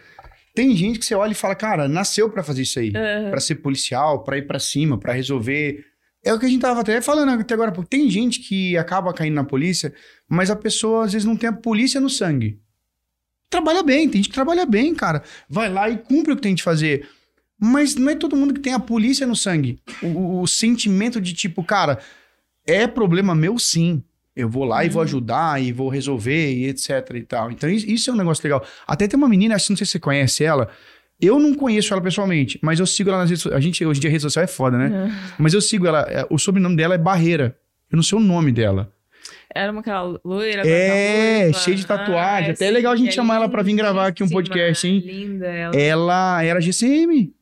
tem gente que você olha e fala, cara, nasceu pra fazer isso aí. Aham. Pra ser policial, pra ir pra cima, pra resolver. É o que a gente tava até falando até agora, porque tem gente que acaba caindo na polícia, mas a pessoa às vezes não tem a polícia no sangue. Trabalha bem, tem gente que trabalha bem, cara. Vai lá e cumpre o que tem de fazer. Mas não é todo mundo que tem a polícia no sangue. O, o- sentimento de tipo, cara, é problema meu sim. Eu vou lá e vou Uhum. ajudar e vou resolver e etc e tal. Então isso, isso é um negócio legal. Até tem uma menina, acho que não sei se você conhece ela. Eu não conheço ela pessoalmente, mas eu sigo ela nas redes sociais. A gente, hoje em dia, a rede social é foda, né? Aham. Mas eu sigo ela. é, O sobrenome dela é Barreira. Eu não sei o nome dela. Era uma aquela loira. É, com a cheia de tatuagem. Ah, Até é legal a gente sim, chamar ela pra vir gravar aqui um podcast, hein? Linda ela. Ela era GCM.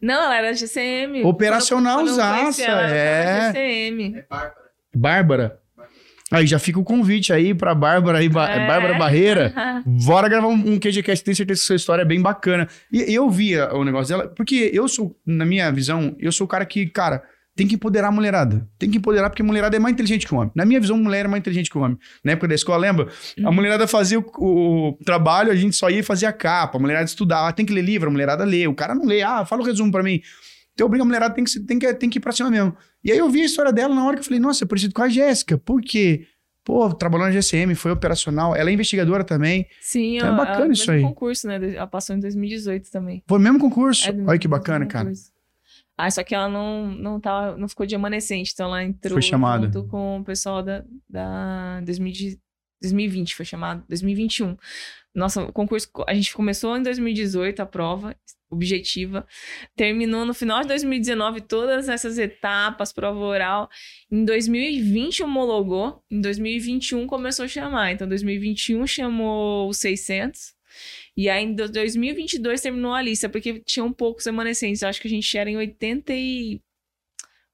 Não, ela era GCM. Operacional Quando- zaça, ela, ela é. era GCM. É Bárbara. Bárbara. Aí já fica o convite aí pra Bárbara aí, Ba- É. Bárbara Barreira. Bora gravar um, um QGCast, tenho certeza que sua história é bem bacana. E eu via o negócio dela, porque eu sou, na minha visão, eu sou o cara que, cara, tem que empoderar a mulherada. Tem que empoderar, porque a mulherada é mais inteligente que o homem. Na minha visão, mulher é mais inteligente que o homem. Na época da escola, lembra? A Uhum. mulherada fazia o, o trabalho, a gente só ia e fazia a capa. A mulherada estudava, ah, tem que ler livro, a mulherada lê. O cara não lê, ah, fala o resumo pra mim. Então, obriga a mulherada, tem que, tem, que, tem que ir pra cima mesmo. E aí eu vi a história dela na hora que eu falei, nossa, eu preciso com a Jéssica. Por quê? Pô, trabalhou na GCM, foi operacional. Ela é investigadora também. Sim, Então é bacana no isso aí. concurso, né? Ela passou em 2018 também. Foi o mesmo concurso. É Olha que bacana, cara. concurso. Ah, só que ela não, não, tava, não ficou de remanescente, então ela entrou Foi chamada. junto com o pessoal da, da 2000 2020, foi chamado, 2021. Nossa, o concurso, a gente começou em 2018 a prova objetiva, terminou no final de 2019 todas essas etapas, prova oral. Em 2020 homologou, em 2021 começou a chamar. Então, 2021 chamou os 600. E aí, em do- 2022 terminou a lista, porque tinham poucos remanescentes. Eu acho que a gente era em 80 e...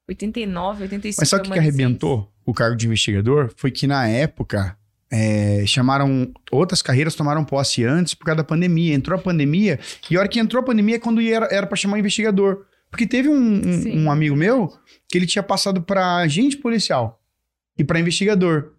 89, 85 Mas sabe o que, arrebentou o cargo de investigador? Foi que na época é, chamaram. Outras carreiras tomaram posse antes por causa da pandemia. Entrou a pandemia, e a hora que entrou a pandemia é quando era, para chamar investigador. Porque teve um, um- um amigo meu que ele tinha passado para agente policial e para investigador.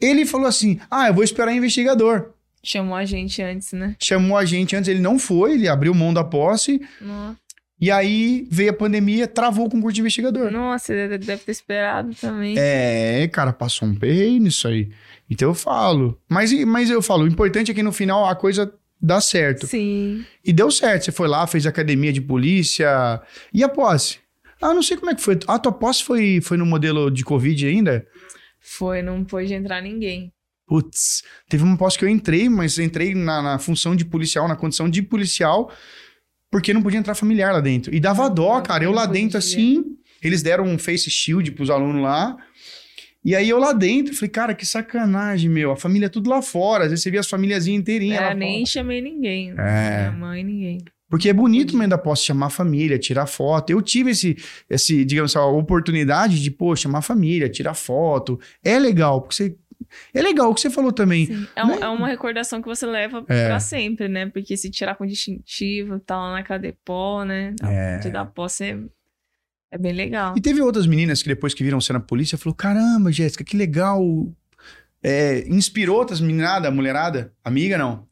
Ele falou assim: Ah, eu vou esperar investigador. Chamou a gente antes, né? Chamou a gente antes, ele não foi, ele abriu mão da posse, Nossa, e aí veio a pandemia, travou o concurso de investigador. Nossa, deve ter esperado também. É, cara, passou um perreio nisso aí. Então eu falo. Mas, mas eu falo, o importante é que no final a coisa dá certo. Sim. E deu certo. Você foi lá, fez academia de polícia. E a posse? Ah, não sei como é que foi. A tua posse foi, foi no modelo de Covid ainda? Foi, não pôde entrar ninguém. Putz, teve uma posse que eu entrei, mas entrei na, na função de policial, na condição de policial, porque não podia entrar familiar lá dentro. E dava dó, cara. Eu lá dentro, assim, eles deram um face shield pros alunos lá. E aí eu lá dentro, falei, cara, que sacanagem, meu. A família é tudo lá fora. Às vezes você via as famíliazinhas inteirinhas É, nem fora. chamei ninguém. É. Minha mãe, ninguém. Porque é bonito mesmo da posse chamar a família, tirar foto. Eu tive esse, esse digamos assim, oportunidade de, pô, chamar a família, tirar foto. É legal, porque você... É legal o que você falou também. Sim. É, um- Né? é uma recordação que você leva É. pra sempre, né? Porque se tirar com distintivo, tá lá na Cadepó, né? É. De dar posse é bem legal. E teve outras meninas que depois que viram você na polícia, falou, caramba, Jéssica, que legal. É, inspirou outras meninadas, mulherada? Amiga, não?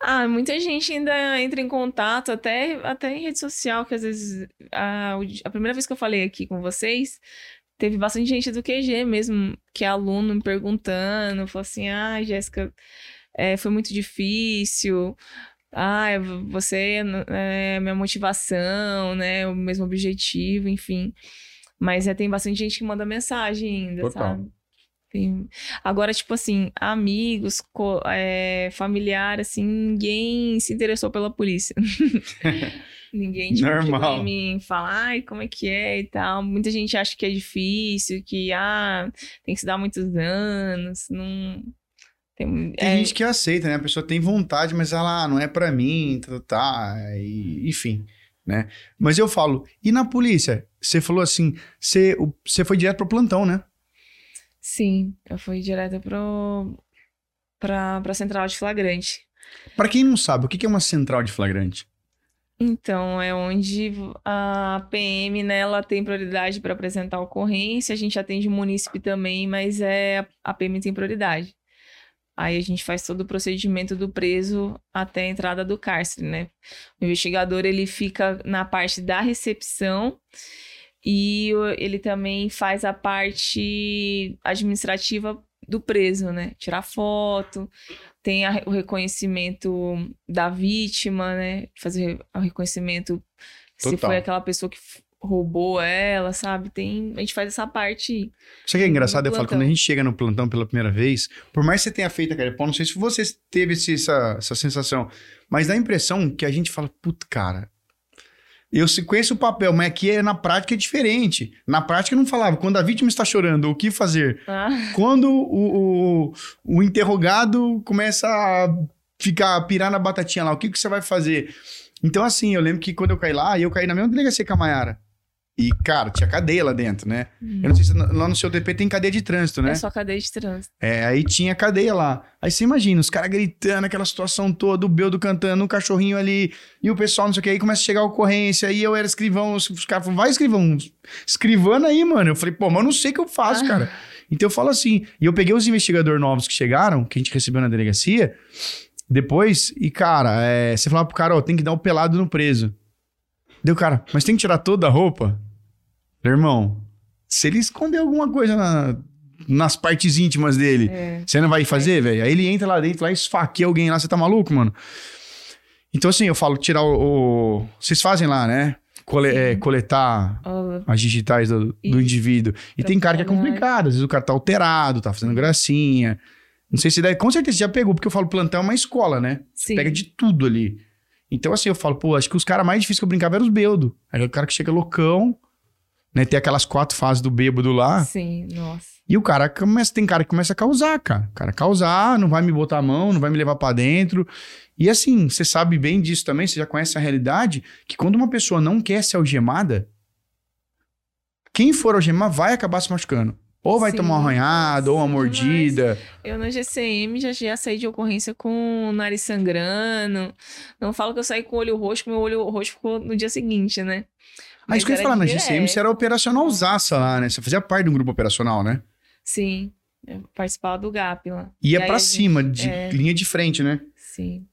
Ah, muita gente ainda entra em contato, até, até em rede social, que às vezes. A, a primeira vez que eu falei aqui com vocês, teve bastante gente do QG mesmo, que é aluno me perguntando, falou assim: ah, Jéssica, é, foi muito difícil. Ah, você é minha motivação, né? O mesmo objetivo, enfim. Mas é, tem bastante gente que manda mensagem ainda, Total. sabe? Tem- Agora, tipo assim, amigos, co- é, familiar, assim, ninguém se interessou pela polícia. ninguém, tipo, Normal. em mim fala, ai, como é que é e tal. Muita gente acha que é difícil, que, ah, tem que se dar muitos anos, não... Tem, Tem é, gente que aceita, né? A pessoa tem vontade, mas ela ah, não é pra mim, tá, tá, e- enfim, né? Mas eu falo, e na polícia? Você falou assim, você, você foi direto pro plantão, né? Sim, eu fui direto pro, pra, pra central de flagrante. Pra quem não sabe, o que é uma central de flagrante? Então, é onde a PM, né, ela tem prioridade para apresentar ocorrência. A gente atende o munícipe também, mas é a PM tem prioridade. Aí a gente faz todo o procedimento do preso até a entrada do cárcere, né? O investigador, ele fica na parte da recepção e ele também faz a parte administrativa do preso, né? Tirar foto, tem a- o reconhecimento da vítima, né? Fazer o reconhecimento se Total. foi aquela pessoa que roubou ela, sabe? Tem, a gente faz essa parte. Isso que é engraçado, eu falo, quando a gente chega no plantão pela primeira vez, por mais que você tenha feito a carepó, não sei se você teve esse- essa, essa sensação, mas dá a impressão que a gente fala, puta, cara, eu conheço o papel, mas aqui é, na prática é diferente. Na prática eu não falava, quando a vítima está chorando, o que fazer? Ah, Quando o, o, o interrogado começa a ficar, a pirar na batatinha lá, o que, que você vai fazer? Então, assim, eu lembro que quando eu caí lá, eu caí na mesma delegacia que a Maiara. E, cara, tinha cadeia lá dentro, né? Eu não sei se lá no seu DP tem cadeia de trânsito, né? é só cadeia de trânsito. É, aí tinha cadeia lá. Aí você imagina, os caras gritando, aquela situação toda, o Beldo cantando, um cachorrinho ali, e o pessoal não sei o que, aí começa a chegar a ocorrência, aí eu era escrivão, os, os caras falaram, vai escrivão, escrivando aí, mano. Eu falei, pô, mas eu não sei o que eu faço, Ah. cara. Então eu falo assim, e eu peguei os investigadores novos que chegaram, que a gente recebeu na delegacia, depois, e cara, é, você falava pro cara, ó, tem que dar o pelado no preso. Deu, cara, mas tem que tirar toda a roupa? Irmão, se ele esconder alguma coisa na- nas partes íntimas dele, É. você não vai fazer, velho? Aí ele entra lá dentro, lá esfaqueia alguém lá, você tá maluco, mano? Então, assim, eu falo, tirar o. o- Vocês fazem lá, né? Cole- é, coletar Ó, as digitais do, do indivíduo. E tem cara que é complicado, às vezes o cara tá alterado, tá fazendo gracinha. Não sei se deve. Com certeza você já pegou, porque eu falo, plantão é uma escola, né? sim. Pega de tudo ali. Então, assim, eu falo, pô, acho que os caras mais difíceis que eu brincava eram os beudos. Aí o cara que chega loucão, né? Tem aquelas quatro fases do bêbado lá. Sim, nossa. E o cara começa, tem cara que começa a causar, cara. O cara causar, não vai me botar a mão, não vai me levar pra dentro. E assim, você sabe bem disso também, você já conhece a realidade, que quando uma pessoa não quer ser algemada, quem for algemar vai acabar se machucando. Ou vai Sim, tomar um arranhado, ou uma mordida. Eu na GCM já, já saí de ocorrência com o nariz sangrando. Não falo que eu saí com o olho roxo, porque meu olho roxo ficou no dia seguinte, né? Mas isso que eu ia falar, na. GCM você era operacional zaça lá, né? Você fazia parte de um grupo operacional, né? Sim, eu participava do GAP lá. Ia E pra gente- cima, de é. linha de frente, né? Sim.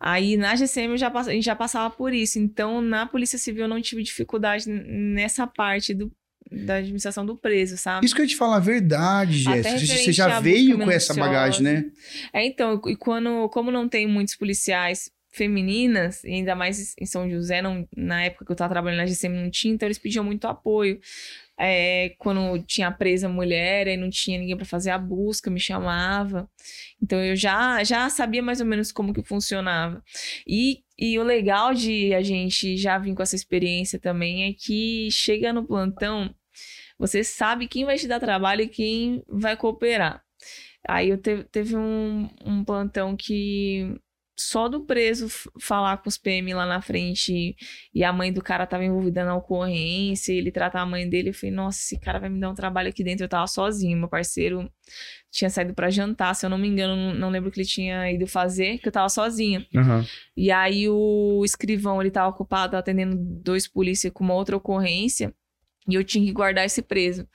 Aí na GCM já, a gente já passava por isso. Então na Polícia Civil eu não tive dificuldade nessa parte do, da administração do preso, sabe? Isso que eu ia te falar a verdade, Jéssica. Você- já veio com essa bagagem, né? É, então, e quando, como não tem muitos policiais femininas, ainda mais em São José, não, na época que eu tava trabalhando na GCM não tinha, então eles pediam muito apoio. É, quando tinha presa mulher e não tinha ninguém para fazer a busca, me chamava. Então eu já, já sabia mais ou menos como que funcionava. E, e o legal de a gente já vir com essa experiência também é que chega no plantão, você sabe quem vai te dar trabalho e quem vai cooperar. Aí eu teve, teve um, um plantão que só do preso falar com os PM lá na frente e a mãe do cara tava envolvida na ocorrência, ele tratar a mãe dele, eu falei, nossa, esse cara vai me dar um trabalho aqui dentro. Eu tava sozinho, meu parceiro tinha saído pra jantar, se eu não me engano, não, lembro o que ele tinha ido fazer, que eu tava sozinha. Aham. E aí o escrivão, ele tava ocupado atendendo dois polícias com uma outra ocorrência. E eu tinha que guardar esse preso.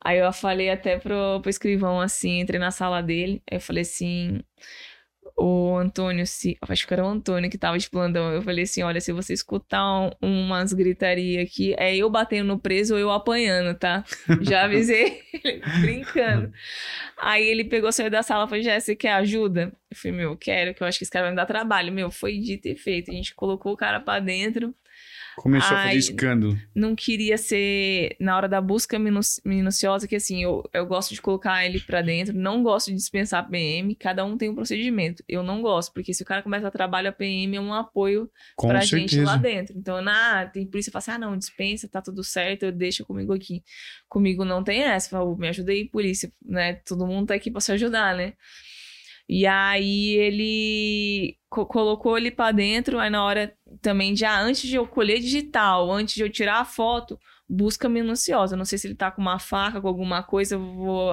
Aí eu falei até pro, pro escrivão, assim, entrei na sala dele. Aí eu falei assim, o Antônio, se... acho que era o Antônio que tava de plantão. Eu falei assim, olha, se você escutar um- umas gritaria aqui, é eu batendo no preso ou eu apanhando, tá? Já avisei ele, brincando. Aí ele pegou, saiu da sala e falou, Jéssica, você quer ajuda? Eu falei, meu, quero, que eu acho que esse cara vai me dar trabalho. Meu, foi dito e feito. A gente colocou o cara pra dentro. Começou a Ai. fazer escândalo. Não queria ser, na hora da busca minu- minuciosa, que assim, eu, eu gosto de colocar ele pra dentro. Não gosto de dispensar PM. Cada um tem um procedimento. Eu não gosto, porque se o cara começa a trabalhar, a PM é um apoio Com pra certeza. gente lá dentro. Então, na, tem polícia que fala assim: ah, não, dispensa, tá tudo certo, eu deixo comigo aqui. Comigo não tem essa. Fala, me ajuda aí, polícia, né? Todo mundo tá aqui pra se ajudar, né? E aí ele co- colocou ele pra dentro, aí na hora também, já antes de eu colher digital, antes de eu tirar a foto, busca minuciosa. Não sei se ele tá com uma faca, com alguma coisa, eu vou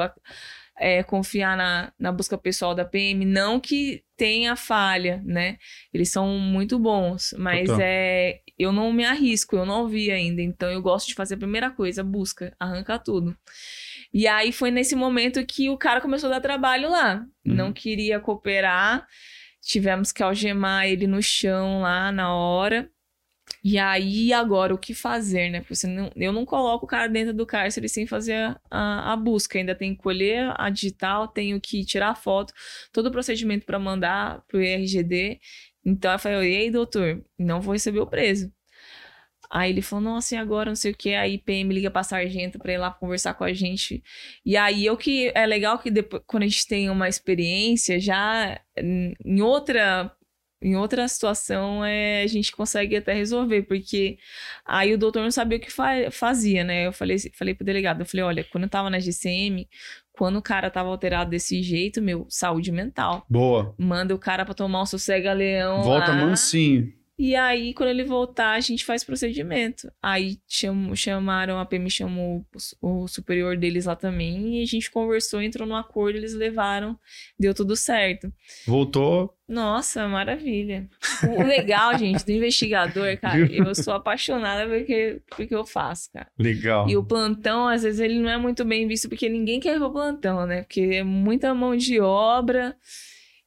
é, confiar na, na busca pessoal da PM. Não que tenha falha, né? Eles são muito bons, mas Total. é, eu não me arrisco, eu não vi ainda. Então eu gosto de fazer a primeira coisa, busca, arranca tudo. E aí foi nesse momento que o cara começou a dar trabalho lá. Uhum. Não queria cooperar. Tivemos que algemar ele no chão lá na hora. E aí, agora, o que fazer, né? Porque não- eu não coloco o cara dentro do cárcere sem fazer a, a busca. Ainda tem que colher a digital, tenho que tirar a foto, todo o procedimento para mandar pro IRGD. Então, eu falei, e aí, doutor, não vou receber o preso. Aí ele falou, nossa, e agora, não sei o que. Aí PM liga pra sargento pra ir lá conversar com a gente. E aí, eu que é legal que depois, quando a gente tem uma experiência, já em outra em outra situação é, a gente consegue até resolver, porque aí o doutor não sabia o que fa- fazia, né? Eu falei, falei pro delegado, eu falei, olha, quando eu tava na GCM, quando o cara tava alterado desse jeito, meu, saúde mental. Boa. Manda o cara pra tomar um sossega-leão Volta lá. mansinho. E aí, quando ele voltar, a gente faz procedimento. Aí cham- chamaram, a PM chamou o, su- o superior deles lá também, e a gente conversou, entrou num acordo, eles levaram, deu tudo certo. Voltou. Nossa, maravilha. O legal, gente, do investigador, cara, eu sou apaixonada porque, porque eu faço, cara. Legal. E o plantão, às vezes, ele não é muito bem visto, porque ninguém quer ir pro plantão, né? Porque é muita mão de obra.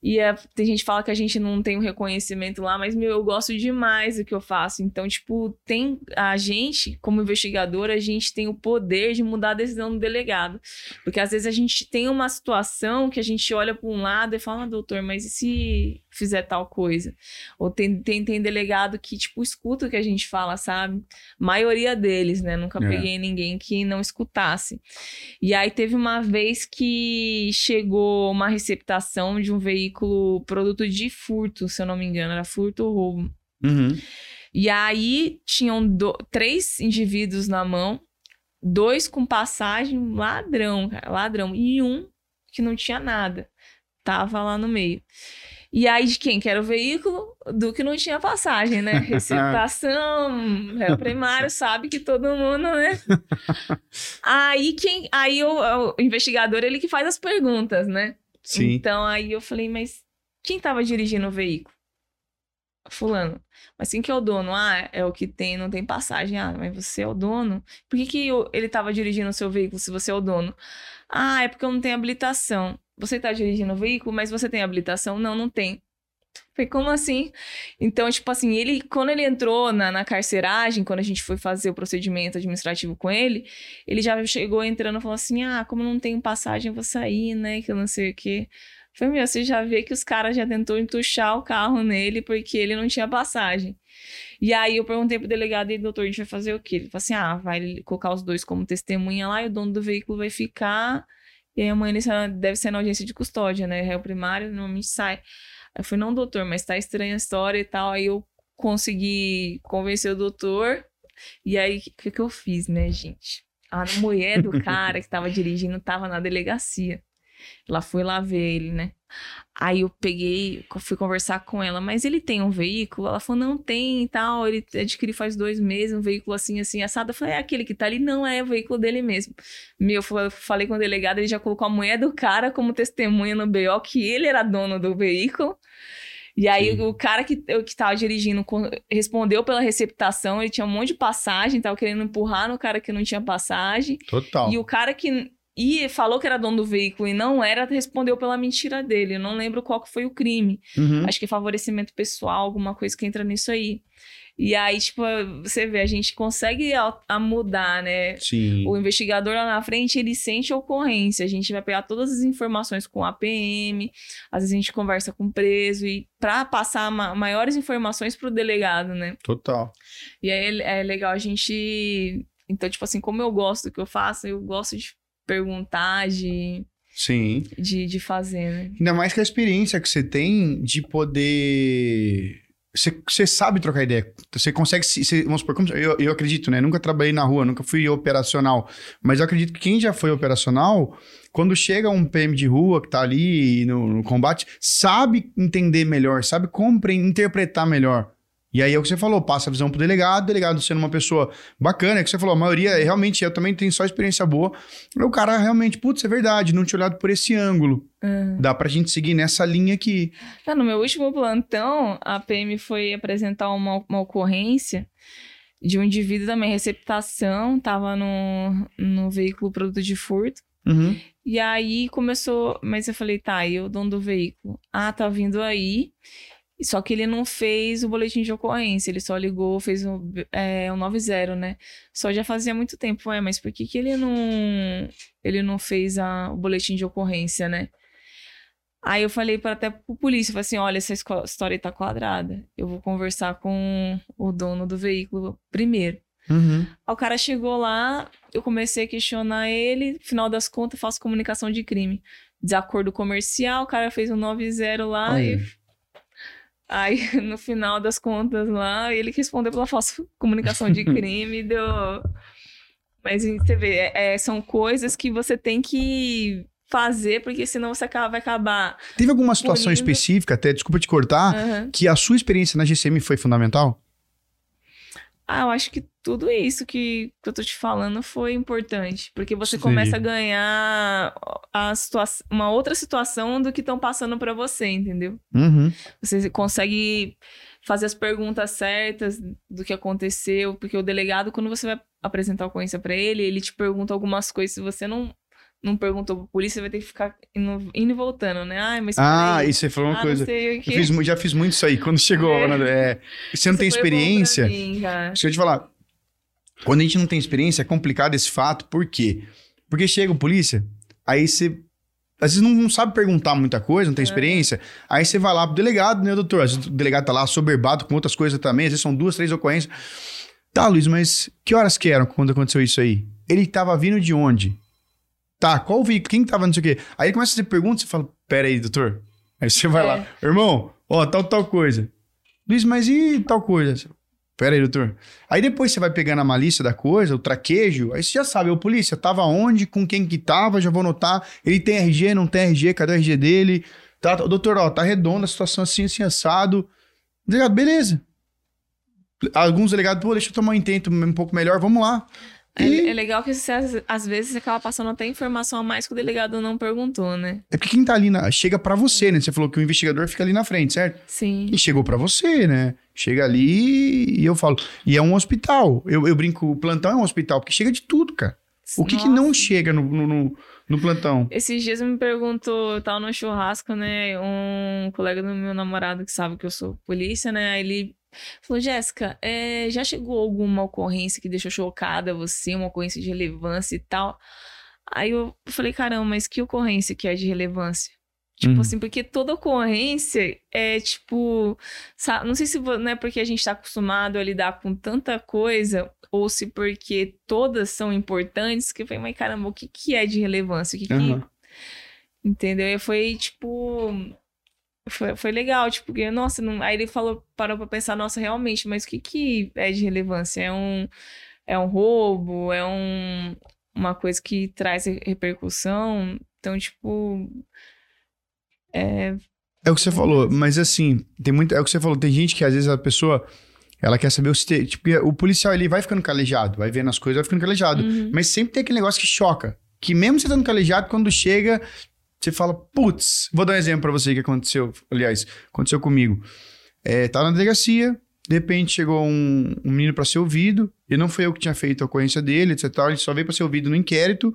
E é- tem gente que fala que a gente não tem um reconhecimento lá, mas, meu, eu gosto demais do que eu faço. Então, tipo, tem a gente, como investigador, a gente tem o poder de mudar a decisão do delegado. Porque às vezes a gente tem uma situação que a gente olha para um lado e fala, ah, doutor, mas e se fizer tal coisa? Ou tem, tem, tem delegado que, tipo, escuta o que a gente fala, sabe? Maioria deles, né? Nunca É. peguei ninguém que não escutasse. E aí teve uma vez que chegou uma receptação de um veículo produto de furto, se eu não me engano, era furto ou roubo. Uhum. E aí tinham do- três indivíduos na mão, dois com passagem, ladrão, cara, ladrão, e um que não tinha nada, tava lá no meio. E aí de quem que era o veículo? Do que não tinha passagem, né? Receptação, réu primário, sabe que todo mundo, né? Aí quem, aí o, o investigador ele que faz as perguntas, né? Sim. Então aí eu falei, mas quem tava dirigindo o veículo? Fulano. Mas quem que é o dono? Ah, é o que tem, não tem passagem. Ah, mas você é o dono? Por que, que o- ele tava dirigindo o seu veículo se você é o dono? Ah, é porque eu não tenho habilitação. Você tá dirigindo o veículo, mas você tem habilitação? Não, não tem. Falei, como assim? Então, tipo assim, ele, quando ele entrou na, na carceragem, quando a gente foi fazer o procedimento administrativo com ele, ele já chegou entrando e falou assim: ah, como não tenho passagem, eu vou sair, né? Que eu não sei o quê. Falei, meu, você já vê que os caras já tentou entuchar o carro nele porque ele não tinha passagem. E aí eu perguntei pro delegado, e doutor, a gente vai fazer o quê? Ele falou assim: ah, vai colocar os dois como testemunha lá e o dono do veículo vai ficar. E aí amanhã ele deve ser na audiência de custódia, né? Réu primário, normalmente sai. Eu falei, não, doutor, mas tá estranha a história e tal. Aí eu consegui convencer o doutor. E aí, o que, que eu fiz, né, gente? A mulher do cara que tava dirigindo tava na delegacia. Ela foi lá ver ele, né? Aí eu peguei, fui conversar com ela, mas ele tem um veículo? Ela falou, não tem e tal. Ele adquiriu faz dois meses um veículo assim, assim, assado. Eu falei, é aquele que tá ali? Não, é o veículo dele mesmo. Meu, eu falei com o delegado, ele já colocou a mulher do cara como testemunha no BO, que ele era dono do veículo. E aí Sim. o cara que, que tava dirigindo respondeu pela receptação, ele tinha um monte de passagem, tava querendo empurrar no cara que não tinha passagem. Total. E o cara que e falou que era dono do veículo e não era, respondeu pela mentira dele. Eu não lembro qual que foi o crime. Uhum. Acho que é favorecimento pessoal, alguma coisa que entra nisso aí. E aí, tipo, você vê, a gente consegue a, a, mudar, né? Sim. O investigador lá na frente, ele sente a ocorrência. A gente vai pegar todas as informações com a PM, às vezes a gente conversa com o preso, e para passar ma maiores informações para o delegado, né? Total. E aí é, é legal a gente. Então, tipo assim, como eu gosto do que eu faço, eu gosto de perguntar, de. Sim. De, de fazer, né? Ainda mais que a experiência que você tem de poder. Você, você sabe trocar ideia. Você consegue. Você, vamos supor, como, eu, eu acredito, né? Nunca trabalhei na rua, nunca fui operacional. Mas eu acredito que quem já foi operacional, quando chega um PM de rua que tá ali no, no combate, sabe entender melhor, sabe compreender, interpretar melhor. E aí é o que você falou, passa a visão pro delegado, delegado sendo uma pessoa bacana, é que você falou, a maioria, realmente, eu também tenho só experiência boa. O cara realmente, putz, é verdade, não tinha olhado por esse ângulo. Uhum. Dá pra gente seguir nessa linha aqui. Tá, no meu último plantão, a PM foi apresentar uma, uma ocorrência de um indivíduo também, receptação, tava no, no veículo produto de furto. Uhum. E aí começou, mas eu falei, tá, e o dono do veículo? Ah, tá vindo aí. Só que ele não fez o boletim de ocorrência, ele só ligou, fez um, é, um 90, né? Só já fazia muito tempo, é, mas por que, que ele não ele não fez a, o boletim de ocorrência, né? Aí eu falei para até pro polícia, falei assim, olha, essa história tá quadrada. Eu vou conversar com o dono do veículo primeiro. Uhum. Aí o cara chegou lá, eu comecei a questionar ele, final das contas, faço comunicação de crime. Desacordo comercial, o cara fez um 90 lá Olha. e Aí, no final das contas lá, ele respondeu pela falsa comunicação de crime, deu... Mas você vê, é, é, são coisas que você tem que fazer, porque senão você acaba, vai acabar... Teve alguma situação punindo. específica, até, desculpa te cortar, uhum. que a sua experiência na GCM foi fundamental? Ah, eu acho que tudo isso que, que eu tô te falando foi importante. Porque você Sim. começa a ganhar a situação, uma outra situação do que estão passando para você, entendeu? Uhum. Você consegue fazer as perguntas certas do que aconteceu, porque o delegado, quando você vai apresentar a ocorrência para ele, ele te pergunta algumas coisas. Se você não não perguntou pra polícia, vai ter que ficar indo, indo e voltando, né? Ai, mas ah, isso aí foi uma ah, coisa. Eu fiz, já fiz muito isso aí. Quando chegou, é. Né, é, você não isso tem experiência. Mim, deixa eu te falar. Quando a gente não tem experiência, é complicado esse fato. Por quê? Porque chega o polícia, aí você. Às vezes não, não sabe perguntar muita coisa, não tem é. experiência. Aí você vai lá pro delegado, né, doutor? Às vezes o delegado tá lá soberbado com outras coisas também. Às vezes são duas, três ocorrências. Tá, Luiz, mas que horas que eram quando aconteceu isso aí? Ele tava vindo de onde? Tá, qual veículo? Quem tava não sei o quê? Aí ele começa a fazer perguntas e você fala, pera aí, doutor. Aí você vai é. lá, irmão, ó, tal, tal coisa. Luiz, mas e tal coisa? Pera aí, doutor. Aí depois você vai pegando a malícia da coisa, o traquejo, aí você já sabe, o polícia tava onde, com quem que tava, já vou notar. Ele tem RG, não tem RG, cadê o RG dele? Tá, doutor, ó, tá redonda a situação assim, assim, assado. Delegado, beleza. Alguns delegados, pô, deixa eu tomar um intento um pouco melhor, vamos lá. É, e... É, legal que você, às, vezes você acaba passando até informação a mais que o delegado não perguntou, né? É porque quem tá ali na, chega para você, né? Você falou que o investigador fica ali na frente, certo? Sim. E chegou para você, né? Chega ali e eu falo. E é um hospital. Eu, eu brinco, o plantão é um hospital, porque chega de tudo, cara. O que, que não chega no, no, no- no plantão? Esses dias me perguntou, eu tava no churrasco, né? Um colega do meu namorado que sabe que eu sou polícia, né? Ele falou: Jéssica, é, já chegou alguma ocorrência que deixou chocada você, uma ocorrência de relevância e tal? Aí eu falei: caramba, mas que ocorrência que é de relevância? Tipo Uhum. assim, porque toda ocorrência é tipo. sa- Não sei se não é porque a gente tá acostumado a lidar com tanta coisa, ou se porque todas são importantes, que eu falei, mas caramba, o que, que é de relevância? O que, que Aham. Entendeu? E foi tipo. Foi, foi legal, tipo, porque, nossa, não... aí ele falou, parou pra pensar, nossa, realmente, mas o que que é de relevância? É um, é um roubo? É um, uma coisa que traz re- repercussão? Então, tipo. É, É o que você falou, mas assim, tem muito. É o que você falou, tem gente que às vezes a pessoa. Ela quer saber o Tipo, o policial ele vai ficando calejado, vai vendo as coisas, vai ficando calejado. uhum. Mas sempre tem aquele negócio que choca. Que mesmo você estando calejado, quando chega, você fala, putz, vou dar um exemplo pra você que aconteceu. Aliás, aconteceu comigo. É, tava na delegacia, de repente chegou um, um menino pra ser ouvido, e não foi eu que tinha feito a ocorrência dele, etc. Ele só veio pra ser ouvido no inquérito,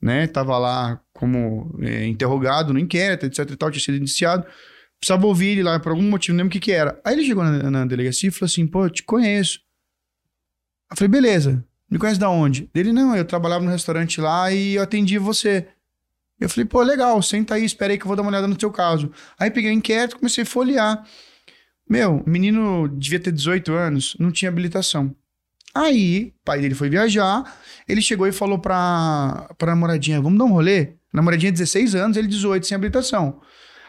né? Tava lá como é, interrogado no inquérito, etc. tal, tinha sido indiciado. Precisava ouvir ele lá por algum motivo, não lembro o que que era. Aí ele chegou na, na delegacia e falou assim, pô, eu te conheço. Eu falei, beleza. Me conhece da onde? Ele, não, eu trabalhava no restaurante lá e eu atendi você. Eu falei, pô, legal, senta aí, espera aí que eu vou dar uma olhada no seu caso. Aí peguei o inquérito comecei a folhear. Meu, o menino devia ter 18 anos, não tinha habilitação. Aí, pai dele foi viajar, ele chegou e falou pra, pra namoradinha, vamos dar um rolê? A namoradinha 16 anos, ele 18, sem habilitação.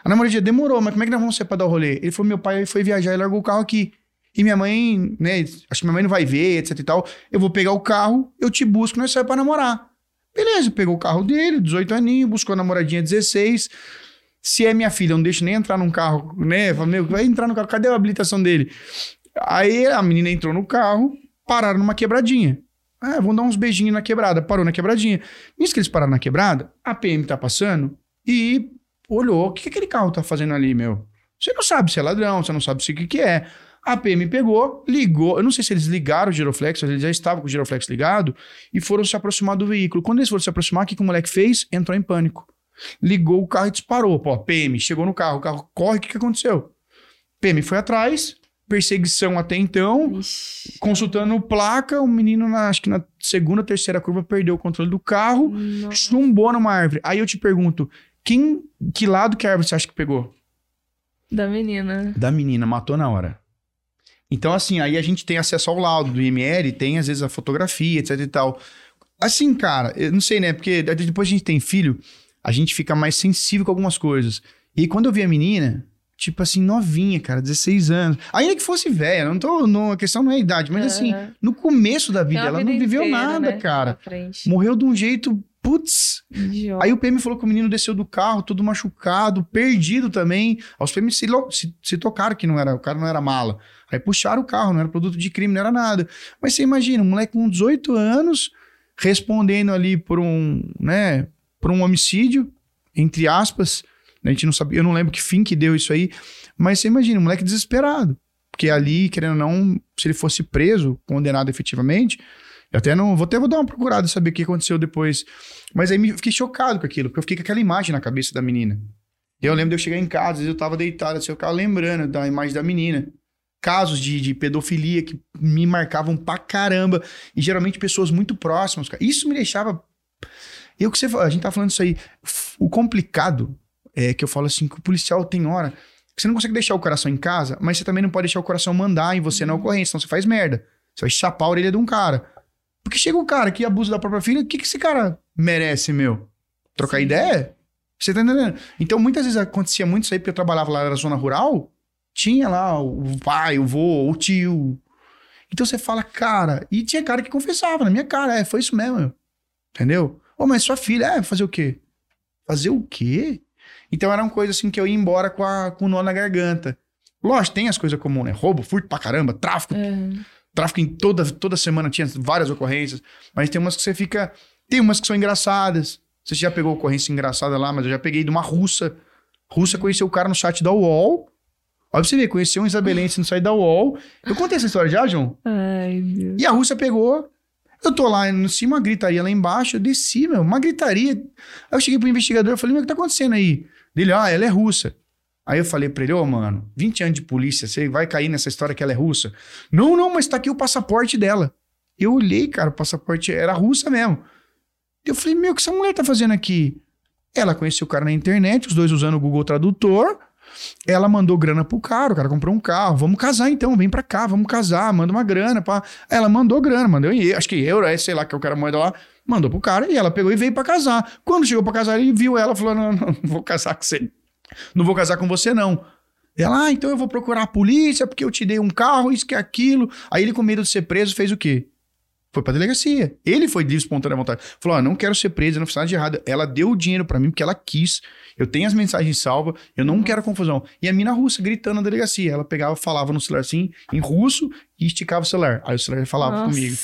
A namoradinha demorou, mas como é que nós vamos ser pra dar o rolê? Ele falou, meu pai foi viajar e largou o carro aqui. E minha mãe, né, acho que minha mãe não vai ver, etc e tal. Eu vou pegar o carro, eu te busco, nós saímos pra namorar. Beleza, pegou o carro dele, 18 aninhos, buscou a namoradinha 16. Se é minha filha, não deixo nem entrar num carro, né? Fala, meu, vai entrar no carro, cadê a habilitação dele? Aí a menina entrou no carro, pararam numa quebradinha. Ah, vão dar uns beijinhos na quebrada. Parou na quebradinha. Nisso que eles pararam na quebrada, a PM tá passando e olhou. O que, que aquele carro tá fazendo ali, meu? Você não sabe se é ladrão, você não sabe se o que, que é. A PM pegou, ligou. Eu não sei se eles ligaram o giroflex, eles já estavam com o giroflex ligado e foram se aproximar do veículo. Quando eles foram se aproximar, o que, que o moleque fez? Entrou em pânico. Ligou o carro e disparou. Pô, PM chegou no carro, o carro corre, o que, que aconteceu? PM foi atrás, perseguição até então, Ixi. consultando placa, o menino, na, acho que na segunda, terceira curva, perdeu o controle do carro, Nossa. chumbou numa árvore. Aí eu te pergunto, quem, que lado que a árvore você acha que pegou? Da menina. Da menina, matou na hora. Então, assim, aí a gente tem acesso ao laudo do IML, tem às vezes a fotografia, etc e tal. Assim, cara, eu não sei, né? Porque depois a gente tem filho, a gente fica mais sensível com algumas coisas. E quando eu vi a menina, tipo assim, novinha, cara, 16 anos. Ainda que fosse velha, não tô. Não, a questão não é a idade, mas assim, Aham. no começo da vida, ela vida não viveu inteira, nada, né, cara. Morreu de um jeito, putz. Idiota. Aí o PM falou que o menino desceu do carro, todo machucado, perdido também. Aí Os PM se, se, se tocaram que não era, o cara não era mala. Aí puxaram o carro, não era produto de crime, não era nada. Mas você imagina, um moleque com 18 anos respondendo ali por um, né, por um homicídio, entre aspas. A gente não sabe, eu não lembro que fim que deu isso aí, mas você imagina, um moleque desesperado. Porque ali, querendo ou não, se ele fosse preso, condenado efetivamente, eu até não. Vou até vou dar uma procurada saber o que aconteceu depois. Mas aí me fiquei chocado com aquilo, porque eu fiquei com aquela imagem na cabeça da menina. Eu lembro de eu chegar em casa, às vezes eu tava deitado, assim, eu ficava lembrando da imagem da menina. Casos de, de pedofilia que me marcavam pra caramba. E geralmente pessoas muito próximas. cara. Isso me deixava. Eu que você a gente tá falando isso aí. O complicado é que eu falo assim: que o policial tem hora. que Você não consegue deixar o coração em casa, mas você também não pode deixar o coração mandar em você na ocorrência, senão você faz merda. Você vai chapar a orelha de um cara. Porque chega um cara que abusa da própria filha, o que, que esse cara merece, meu? Trocar Sim. ideia? Você tá entendendo? Então, muitas vezes acontecia muito isso aí, porque eu trabalhava lá na zona rural, tinha lá o pai, o vô, o tio. Então você fala, cara, e tinha cara que confessava na minha cara, é, foi isso mesmo, meu. entendeu? Ô, mas sua filha, é, fazer o quê? Fazer o quê? Então era uma coisa assim que eu ia embora com, a, com o nó na garganta. Lógico, tem as coisas comuns, né? Roubo, furto pra caramba, tráfico, Aham. tráfico em toda, toda semana tinha várias ocorrências, mas tem umas que você fica. Tem umas que são engraçadas. Você já pegou ocorrência engraçada lá, mas eu já peguei de uma russa. Russa conheceu o cara no chat da UOL. Olha pra você ver, conheceu um isabelense no site da UOL. Eu contei essa história já, João? Ai, Deus. E a Rússia pegou. Eu tô lá em cima, uma gritaria lá embaixo, eu desci, meu, uma gritaria. Aí eu cheguei pro investigador, eu falei, meu, o que tá acontecendo aí? Dele, ah, ela é russa. Aí eu falei pra ele, ô, mano, 20 anos de polícia, você vai cair nessa história que ela é russa? Não, não, mas tá aqui o passaporte dela. Eu olhei, cara, o passaporte era russa mesmo. Eu falei, meu, o que essa mulher tá fazendo aqui? Ela conheceu o cara na internet, os dois usando o Google Tradutor. Ela mandou grana pro cara, o cara comprou um carro. Vamos casar então, vem pra cá, vamos casar, manda uma grana. Pá. Ela mandou grana, mandou em acho que euro, é, sei lá, que o cara moeda lá. Mandou pro cara e ela pegou e veio pra casar. Quando chegou pra casar, ele viu ela falou: não, não, não vou casar com você. Não vou casar com você, não. Ela, ah, então eu vou procurar a polícia porque eu te dei um carro, isso que é aquilo. Aí ele, com medo de ser preso, fez o quê? Foi pra delegacia. Ele foi de espontânea vontade. Falou: ah, não quero ser preso, não fiz nada de errado. Ela deu o dinheiro para mim porque ela quis. Eu tenho as mensagens salvas, eu não quero confusão. E a mina russa gritando na delegacia. Ela pegava, falava no celular assim, em russo, e esticava o celular. Aí o celular falava Nossa. comigo.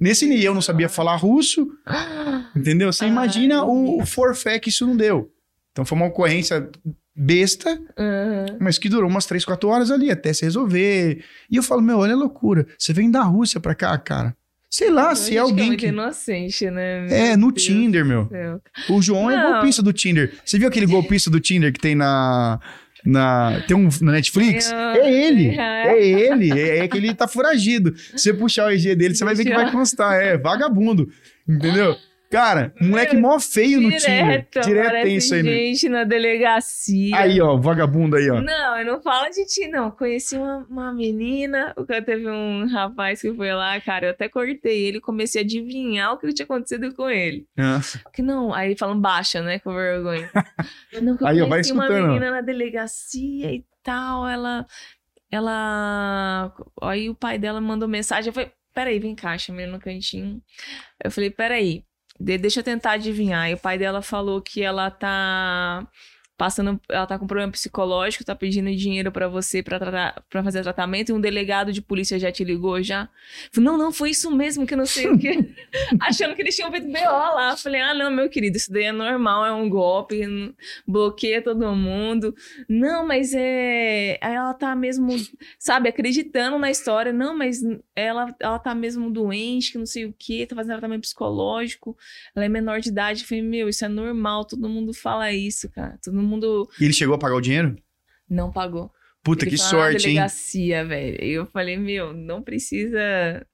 Nesse nível eu não sabia falar russo, entendeu? Você imagina o, o forfé que isso não deu. Então foi uma ocorrência besta, Aham. mas que durou umas 3, 4 horas ali até se resolver. E eu falo, meu, olha a loucura. Você vem da Rússia pra cá, cara. Sei lá, se Gente, é alguém muito que. inocente, né? Meu É, no Deus Tinder, meu. céu. O João é Não. golpista do Tinder. Você viu aquele golpista do Tinder que tem na. na tem um na Netflix? Eu- É ele. É. É ele. É, é que ele tá foragido. Se você puxar o EG dele, você vai ver que vai constar. É, vagabundo. Entendeu? Cara, moleque mó feio no Tinder. Direto, Direto tem isso aí, né? gente na delegacia. Aí, ó, vagabundo aí, ó. Não, eu não falo de ti, não. Conheci uma, uma menina, o cara teve um rapaz que foi lá, cara, eu até cortei ele, comecei a adivinhar o que tinha acontecido com ele. Ah, Que não, aí falam baixa, né, com vergonha. Não, que eu Aí, ó, vai conheci uma escutando, ó. menina na delegacia e tal, ela, ela, aí o pai dela mandou mensagem, eu falei, peraí, vem cá, chamei no cantinho. Eu falei, peraí, de- deixa eu tentar adivinhar. E o pai dela falou que ela tá passando, ela tá com problema psicológico, tá pedindo dinheiro pra você pra tratar, para fazer tratamento e um delegado de polícia já te ligou já. Falei, não, não, foi isso mesmo que eu não sei o que. Achando que eles tinham feito BO lá. Falei, ah, não, meu querido, isso daí é normal, é um golpe, bloqueia todo mundo. Não, mas é. Aí ela tá mesmo, sabe, acreditando na história. Não, mas ela, ela tá mesmo doente, que não sei o que, tá fazendo tratamento psicológico. Ela é menor de idade. Falei, meu, isso é normal, todo mundo fala isso, cara. Todo mundo E ele chegou a pagar o dinheiro? não pagou. Puta, Ele que sorte, hein? delegacia, velho. Eu falei, meu, não precisa,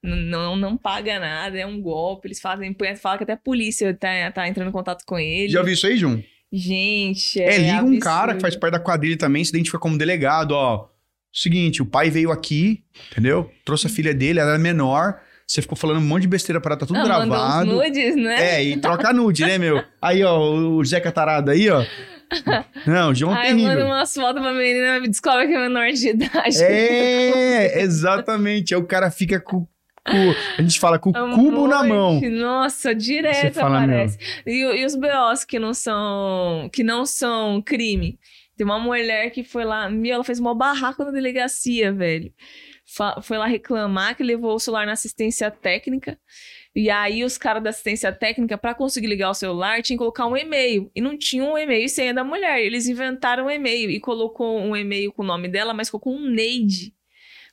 não, não paga nada, é um golpe. Eles fazem, falam que até a polícia tá, tá entrando em contato com ele. Já ouviu isso aí, João? Gente, É, é, liga um absurdo. cara que faz parte da quadrilha também, se identifica como delegado, ó. Seguinte, o pai veio aqui, entendeu? Trouxe a filha dele, ela era menor. Você ficou falando um monte de besteira para ela, tá tudo Ah, mandou uns gravado. nudes, né? É, e troca nude, né, meu? Aí, ó, o Zé Catarada aí, ó. Não, João é Aí manda terrível. umas fotos pra menina descobre que é menor de idade. É, exatamente. Aí o cara fica com, a gente fala com o Um cubo na mão. Nossa, direto fala, aparece. E, e os BOs que não são que não são crime. Tem uma mulher que foi lá, meu, ela fez uma barraca na delegacia, velho. Fa- foi lá reclamar que levou o celular na assistência técnica. E aí os caras da assistência técnica, pra conseguir ligar o celular, tinha que colocar um e-mail. E não tinha um e-mail senha da mulher. Eles inventaram um e-mail e colocou um e-mail com o nome dela, mas colocou um Neide.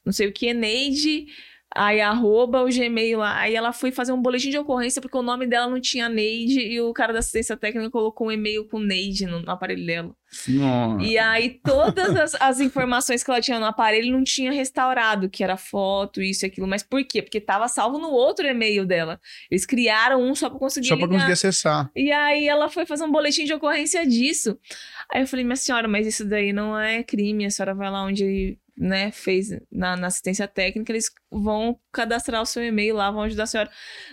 Não sei o que é Neide. Aí arroba o Gmail lá. Aí ela foi fazer um boletim de ocorrência porque o nome dela não tinha Neide e o cara da assistência técnica colocou um e-mail com Neide no, no aparelho dela. Nossa. E aí todas as, as informações que ela tinha no aparelho não tinha restaurado, que era foto, isso e aquilo. Mas por quê? Porque tava salvo no outro e-mail dela. Eles criaram um só pra conseguir Só pra ligar. conseguir acessar. E aí ela foi fazer um boletim de ocorrência disso. Aí eu falei, minha senhora, mas isso daí não é crime. A senhora vai lá onde, né, fez na, na assistência técnica, eles vão cadastrar o seu e-mail lá, vão ajudar a senhora.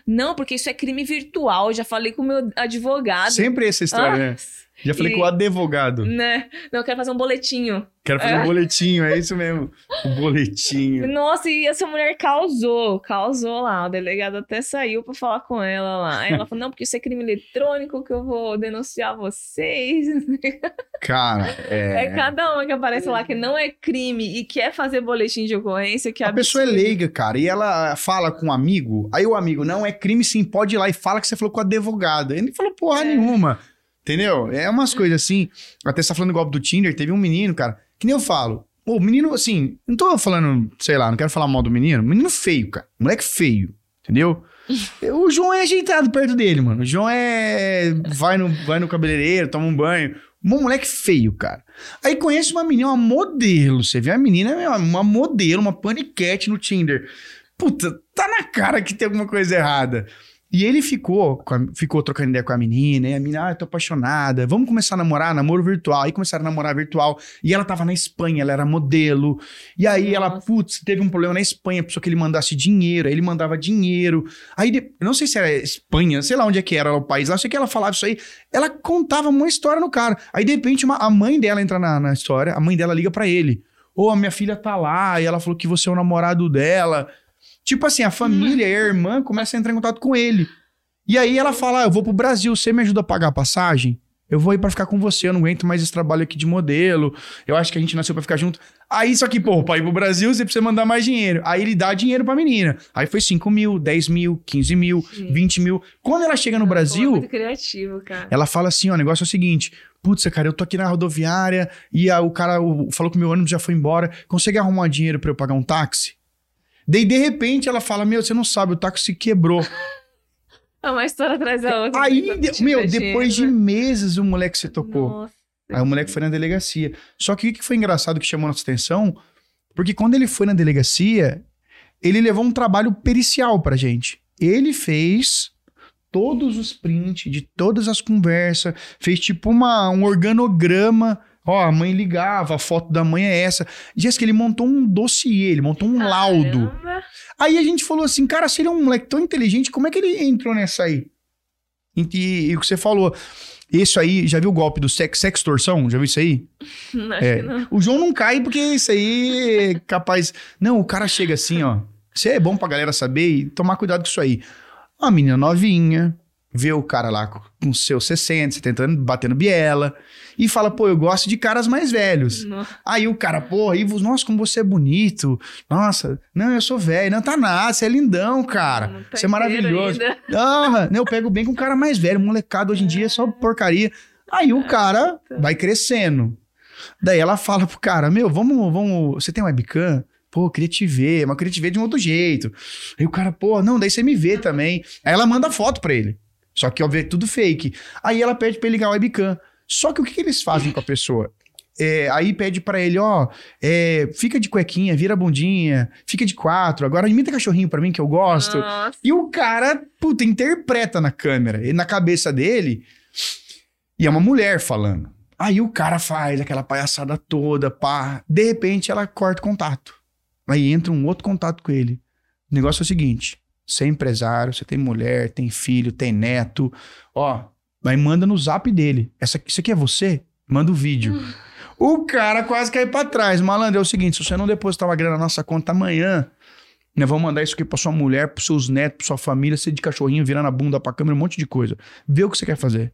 Não, porque isso é crime virtual. Já falei com o meu advogado. Sempre essa história, né? Já falei e- com o advogado. né? Não, eu quero fazer um boletinho. Quero fazer um É. boletinho, é isso mesmo. O boletinho. Nossa, e essa mulher causou, causou lá. O delegado até saiu pra falar com ela lá. Aí ela falou: não, porque isso é crime eletrônico, que eu vou denunciar vocês. Cara, É, é. cada uma que aparece lá que não é crime e quer fazer boletim de ocorrência, que A pessoa é absurdo. leiga, cara, e ela fala com um amigo, aí o amigo, não, é crime sim, pode ir lá e fala que você falou com a advogada. Ele não falou porra É. nenhuma, entendeu? É umas coisas assim, até você tá falando do golpe do Tinder, teve um menino, cara, que nem eu falo, o menino, assim, não tô falando, sei lá, não quero falar mal do menino, menino feio, cara, moleque feio, Entendeu? o João é ajeitado perto dele, mano. O João é. Vai no, vai no cabeleireiro, toma um banho. Um moleque feio, cara. Aí conhece uma menina, uma modelo. Você vê a menina, é uma modelo, uma paniquete no Tinder. Puta, tá na cara que tem alguma coisa errada. E ele ficou, a- ficou trocando ideia com a menina, e a menina, ah, eu tô apaixonada, vamos começar a namorar, namoro virtual. Aí começaram a namorar virtual, e ela tava na Espanha, ela era modelo. E aí ela, Nossa. putz, teve um problema na Espanha, precisou que ele mandasse dinheiro, aí ele mandava dinheiro. Aí, de- eu não sei se era Espanha, sei lá onde é que era o país lá, sei que ela falava isso aí. Ela contava uma história no cara. Aí, de repente, uma- a mãe dela entra na, na história, a mãe dela liga pra ele. Ô, a minha filha tá lá, e ela falou que você é o namorado dela. Tipo assim, a família e a irmã começam a entrar em contato com ele. E aí ela fala: ah, eu vou pro Brasil, você me ajuda a pagar a passagem? Eu vou ir pra ficar com você, eu não aguento mais esse trabalho aqui de modelo. Eu acho que a gente nasceu pra ficar junto. Aí, só que, pô, pra ir pro Brasil, você precisa mandar mais dinheiro. Aí ele dá dinheiro pra menina. Aí foi 5 mil, 10 mil, 15 mil, Gente. 20 mil. Quando ela chega no é Brasil, Muito criativo, cara. ela fala assim: ó, o negócio é o seguinte. Putz, cara, eu tô aqui na rodoviária e a- o cara o- falou que o meu ônibus já foi embora. Consegue arrumar dinheiro pra eu pagar um táxi? Daí, de repente, ela fala: Meu, você não sabe, o táxi quebrou. É uma história atrás da outra. Aí, de- tipo, meu, é depois de né? meses o moleque se tocou. Nossa. Aí o moleque foi na delegacia. Só que o que foi engraçado que chamou nossa atenção? Porque quando ele foi na delegacia, ele levou um trabalho pericial pra gente. Ele fez todos os prints de todas as conversas, fez tipo uma, um organograma. Ó, a mãe ligava, a foto da mãe é essa. Jéssica, ele montou um dossiê, ele montou um laudo. Caramba. Aí a gente falou assim, cara, se ele é um moleque tão inteligente, como é que ele entrou nessa aí? E, e o que você falou, isso aí, já viu o golpe do sex, sextorção? Já viu isso aí? Não, É. não. O João não cai porque isso aí é capaz... Não, o cara chega assim, ó. Isso é bom pra galera saber e tomar cuidado com isso aí. Uma menina novinha, vê o cara lá com seus 60, 70 anos, batendo biela, e fala, pô, eu gosto de caras mais velhos. Não. Aí o cara, porra, Ivo, nossa, como você é bonito. Nossa, não, eu sou velho. Não, tá nada, você é lindão, cara. Tá você é maravilhoso. Ah, eu pego bem com o cara mais velho. Molecada hoje em dia é só porcaria. Aí o cara vai crescendo. Daí ela fala pro cara, meu, vamos, vamos, você tem um webcam? Pô, queria te ver, mas queria te ver de um outro jeito. Aí o cara, pô, não, daí você me vê também. Aí ela manda foto pra ele. Só que, é tudo fake. Aí ela pede pra ele ligar o webcam. Só que o que, que eles fazem com a pessoa? É, aí pede pra ele, ó, é, fica de cuequinha, vira a bundinha, fica de quatro, agora imita cachorrinho pra mim que eu gosto. Nossa. E o cara, puta, interpreta na câmera, e na cabeça dele, e é uma mulher falando. Aí o cara faz aquela palhaçada toda, pá. De repente ela corta o contato. Aí entra um outro contato com ele. O negócio é o seguinte: você é empresário, você tem mulher, tem filho, tem neto. Ó, aí manda no zap dele. Essa, isso aqui é você? Manda o vídeo. O cara quase cai pra trás. Malandro, é o seguinte: se você não depositar uma grana na nossa conta amanhã, nós vamos mandar isso aqui pra sua mulher, pros seus netos, pra sua família, você de cachorrinho, virando a bunda pra câmera, um monte de coisa. Vê o que você quer fazer.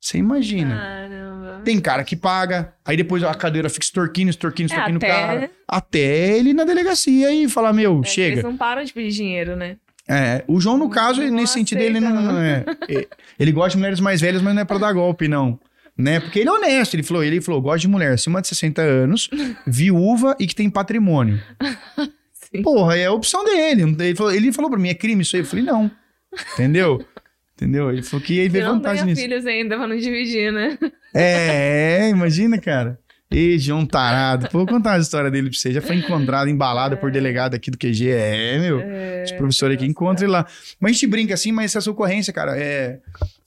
Você imagina. Caramba. Tem cara que paga, aí depois a cadeira fica extorquindo, extorquindo, É, extorquindo o até- cara. Até ele ir na delegacia e falar, meu, É, chega. Eles não param de pedir dinheiro, né? É, o João, no Não- caso, não nesse sentido, ele não, não. não é. é, Ele gosta de mulheres mais velhas, mas não é pra dar golpe, não. Né? Porque ele é honesto, ele falou, ele falou, gosta de mulher acima de 60 anos, viúva e que tem patrimônio. Sim. Porra, é a opção dele. Ele falou, ele falou pra mim, é crime isso aí? Eu falei, não. Entendeu? Entendeu? Ele falou que ia ver não vantagem nisso. filhos ainda pra não dividir, né? É, imagina, cara. Ê, João tarado. Vou contar uma história dele pra você. Já foi encontrado, embalado por delegado aqui do QG. É, meu. É, Os professores aqui encontram lá. Mas a gente brinca assim, mas essa ocorrência, cara, é.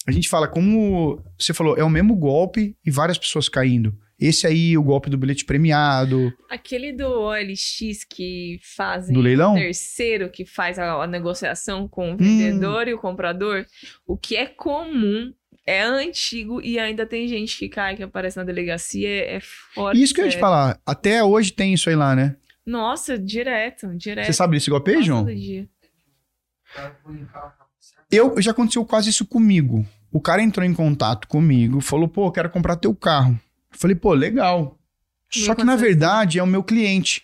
A gente fala, como você falou, é o mesmo golpe e várias pessoas caindo. Esse aí, o golpe do bilhete premiado. Aquele do OLX que fazem. Do leilão? O terceiro que faz a, a negociação com o Hum. vendedor e o comprador. O que é comum, é antigo e ainda tem gente que cai, que aparece na delegacia. É, é fora. E isso que eu ia te falar, até hoje tem isso aí lá, né? Nossa, direto, direto. Você sabe desse golpe aí, quase João? Eu já aconteceu quase isso comigo. O cara entrou em contato comigo, falou: pô, quero comprar teu carro. Eu falei, pô, legal. Só que na aconteceu verdade é o meu cliente.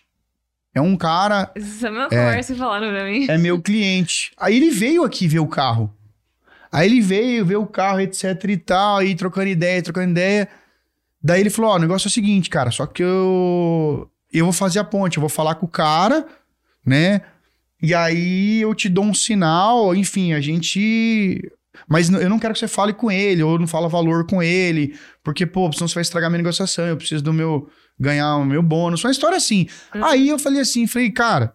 É um cara, Essa é a mesma conversa falaram pra mim. é meu cliente. Aí ele veio aqui ver o carro. Aí ele veio ver o carro, etc e tal, aí trocando ideia, trocando ideia. Daí ele falou: Ó, o negócio é o seguinte, cara, só que eu. Eu vou fazer a ponte, eu vou falar com o cara, né? E aí eu te dou um sinal, enfim, a gente. Mas eu não quero que você fale com ele, ou não fala valor com ele, porque, pô, senão você vai estragar minha negociação, eu preciso do meu. ganhar o meu bônus. Uma história assim. Hum. Aí eu falei assim, falei, cara,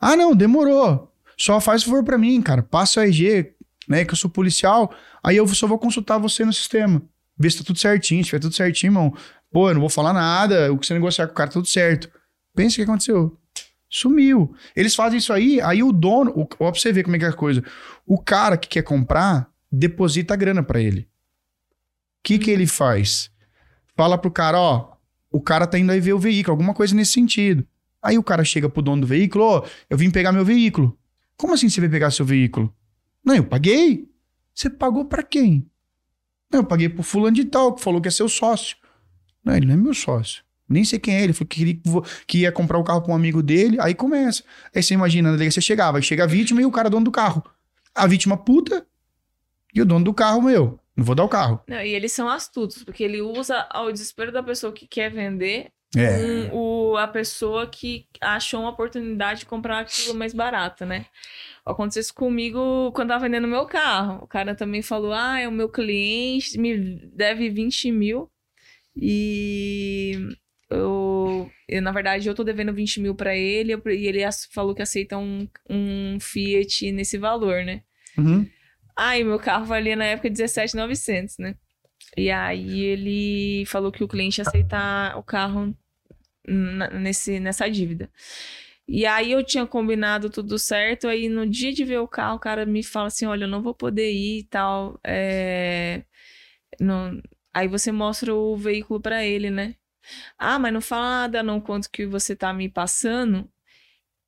ah, não, demorou. Só faz favor pra mim, cara. Passa o RG, né? Que eu sou policial. Aí eu só vou consultar você no sistema. Ver se tá tudo certinho. Se tiver tudo certinho, irmão. Pô, eu não vou falar nada. O que você negociar com o cara, tá tudo certo. Pensa o que aconteceu. Sumiu. Eles fazem isso aí, aí o dono. Ó, pra você ver como é que é a coisa. O cara que quer comprar, deposita a grana pra ele. O que que ele faz? Fala pro cara, ó, o cara tá indo aí ver o veículo, alguma coisa nesse sentido. Aí o cara chega pro dono do veículo, ó, eu vim pegar meu veículo. Como assim você veio pegar seu veículo? Não, eu paguei. Você pagou pra quem? Não, eu paguei pro fulano de tal, que falou que é seu sócio. Não, ele não é meu sócio. Nem sei quem é ele. Falou que, queria, que ia comprar o carro pra um amigo dele. Aí começa. Aí você imagina, na delegacia chegava, chega a vítima e o cara dono do carro. A vítima puta e o dono do carro, meu. Não vou dar o carro. Não, e eles são astutos, porque ele usa ao desespero da pessoa que quer vender É. com o, a pessoa que achou uma oportunidade de comprar aquilo mais barato, né? Aconteceu isso comigo quando tava vendendo meu carro. O cara também falou: ah, é o meu cliente, me deve 20 mil. E eu, eu, na verdade, eu tô devendo 20 mil pra ele, eu- e ele falou que aceita um, um Fiat nesse valor, né? Uhum. Aí meu carro valia na época 17,900, né? E aí ele falou que o cliente ia aceitar o carro nesse, nessa dívida. E aí eu tinha combinado tudo certo, aí no dia de ver o carro, o cara me fala assim, olha, eu não vou poder ir e tal. é, não- Aí você mostra o veículo pra ele, né? Ah, mas não fala nada não quanto que você tá me passando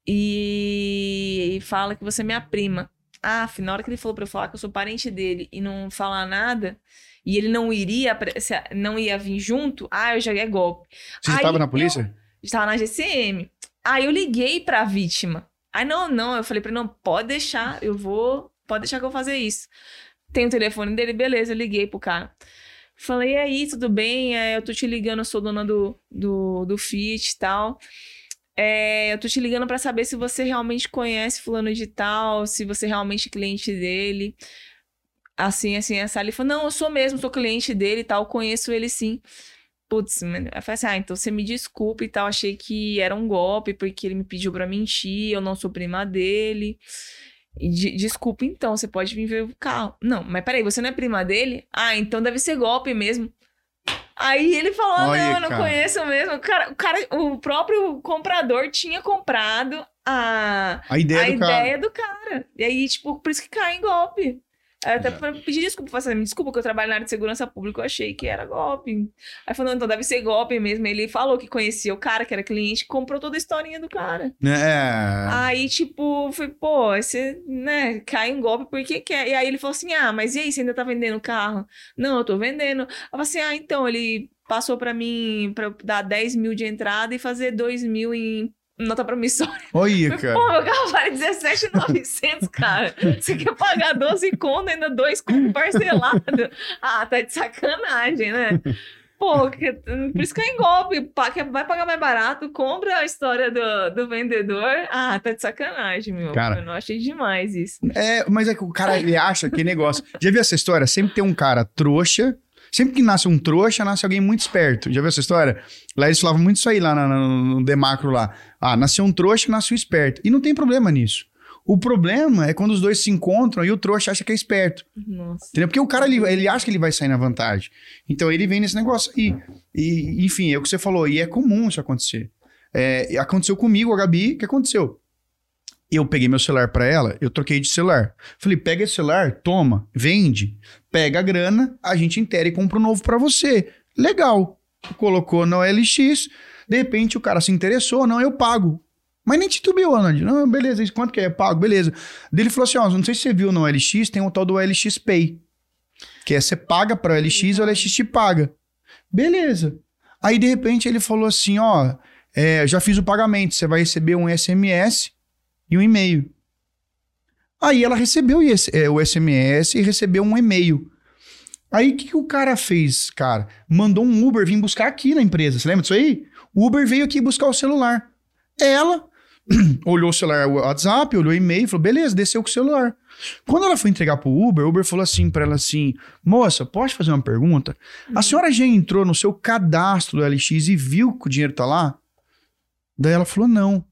e, e fala que você é minha prima. Ah, na hora que ele falou pra eu falar que eu sou parente dele e não falar nada, e ele não iria, não ia vir junto, ah, eu já é golpe. Você estava na eu- polícia? Estava na GCM. Aí eu liguei pra vítima. Aí não, não, eu falei pra ele, não, pode deixar, eu vou, pode deixar que eu vou fazer isso. Tem o telefone dele, beleza, eu liguei pro cara. Falei, e aí, tudo bem? É, eu tô te ligando, eu sou dona do, do, do Fit e tal. É, eu tô te ligando pra saber se você realmente conhece fulano de tal, se você realmente é cliente dele. Assim, assim, essa. Ele falou, não, eu sou mesmo, sou cliente dele e tal, conheço ele sim. Putz. Eu falei assim, ah, então você me desculpe e tal, achei que era um golpe, porque ele me pediu pra mentir, eu não sou prima dele. De- desculpa então, você pode vir ver o carro. Não, mas peraí, você não é prima dele? Ah, então deve ser golpe mesmo. Aí ele falou, Olha, não, eu não cara. conheço mesmo. O cara, o cara, o próprio comprador tinha comprado a, A ideia a do cara. ideia do cara. E aí, tipo, por isso que cai em golpe. Até pra- pedi desculpa, falei assim, desculpa que eu trabalho na área de segurança pública, eu achei que era golpe. Aí falou, então deve ser golpe mesmo. Ele falou que conhecia o cara, que era cliente, comprou toda a historinha do cara. É. Aí, tipo, foi, pô, você, né, cai em golpe porque quer. E aí ele falou assim: ah, mas e aí, você ainda tá vendendo o carro? Não, eu tô vendendo. Eu falei assim: ah, então, ele passou pra mim pra eu dar 10 mil de entrada e fazer 2 mil em nota promissória. Olha, Pô, cara. meu carro vale 17,900, cara. Você quer pagar 12 conto, ainda 2 conto parcelado? Ah, tá de sacanagem, né? Pô, que- por isso que é em golpe. Vai pagar mais barato, compra a história do, do vendedor. Ah, tá de sacanagem, meu. Cara. Eu não achei demais isso. É, mas é que o cara, ele acha que negócio. Já viu essa história? Sempre tem um cara trouxa. Sempre que nasce um trouxa, nasce alguém muito esperto. Já viu essa história? Lá eles falavam muito isso aí, lá na- no Demacro lá. Ah, nasceu um trouxa, nasceu um esperto. E não tem problema nisso. O problema é quando os dois se encontram e o trouxa acha que é esperto. Nossa. Entendeu? Porque o cara, ele, ele acha que ele vai sair na vantagem. Então ele vem nesse negócio aí. E, enfim, é o que você falou. E é comum isso acontecer. É, aconteceu comigo, a Gabi. O que aconteceu? Eu peguei meu celular pra ela, eu troquei de celular. Falei, pega esse celular, toma, vende, pega a grana, a gente inteira e compra um novo pra você. Legal. Colocou no LX, de repente o cara se interessou, não, eu pago. Mas nem titubeou, Nand. Não, beleza, isso quanto que é? Pago, beleza. Daí ele falou assim: ó, não sei se você viu no LX, tem o tal do LX Pay. Que é você paga para o LX e o LX te paga. Beleza. Aí, de repente, ele falou assim: ó, é, já fiz o pagamento, você vai receber um SMS e um e-mail. Aí ela recebeu é, o SMS e recebeu um e-mail. Aí o que, que o cara fez, cara? Mandou um Uber vir buscar aqui na empresa. Você lembra disso aí? O Uber veio aqui buscar o celular. Ela olhou o celular, o WhatsApp, olhou o e-mail, falou, beleza, desceu com o celular. Quando ela foi entregar pro Uber, o Uber falou assim pra ela assim, moça, pode fazer uma pergunta? A senhora já entrou no seu cadastro do LX e viu que o dinheiro tá lá? Daí ela falou, não.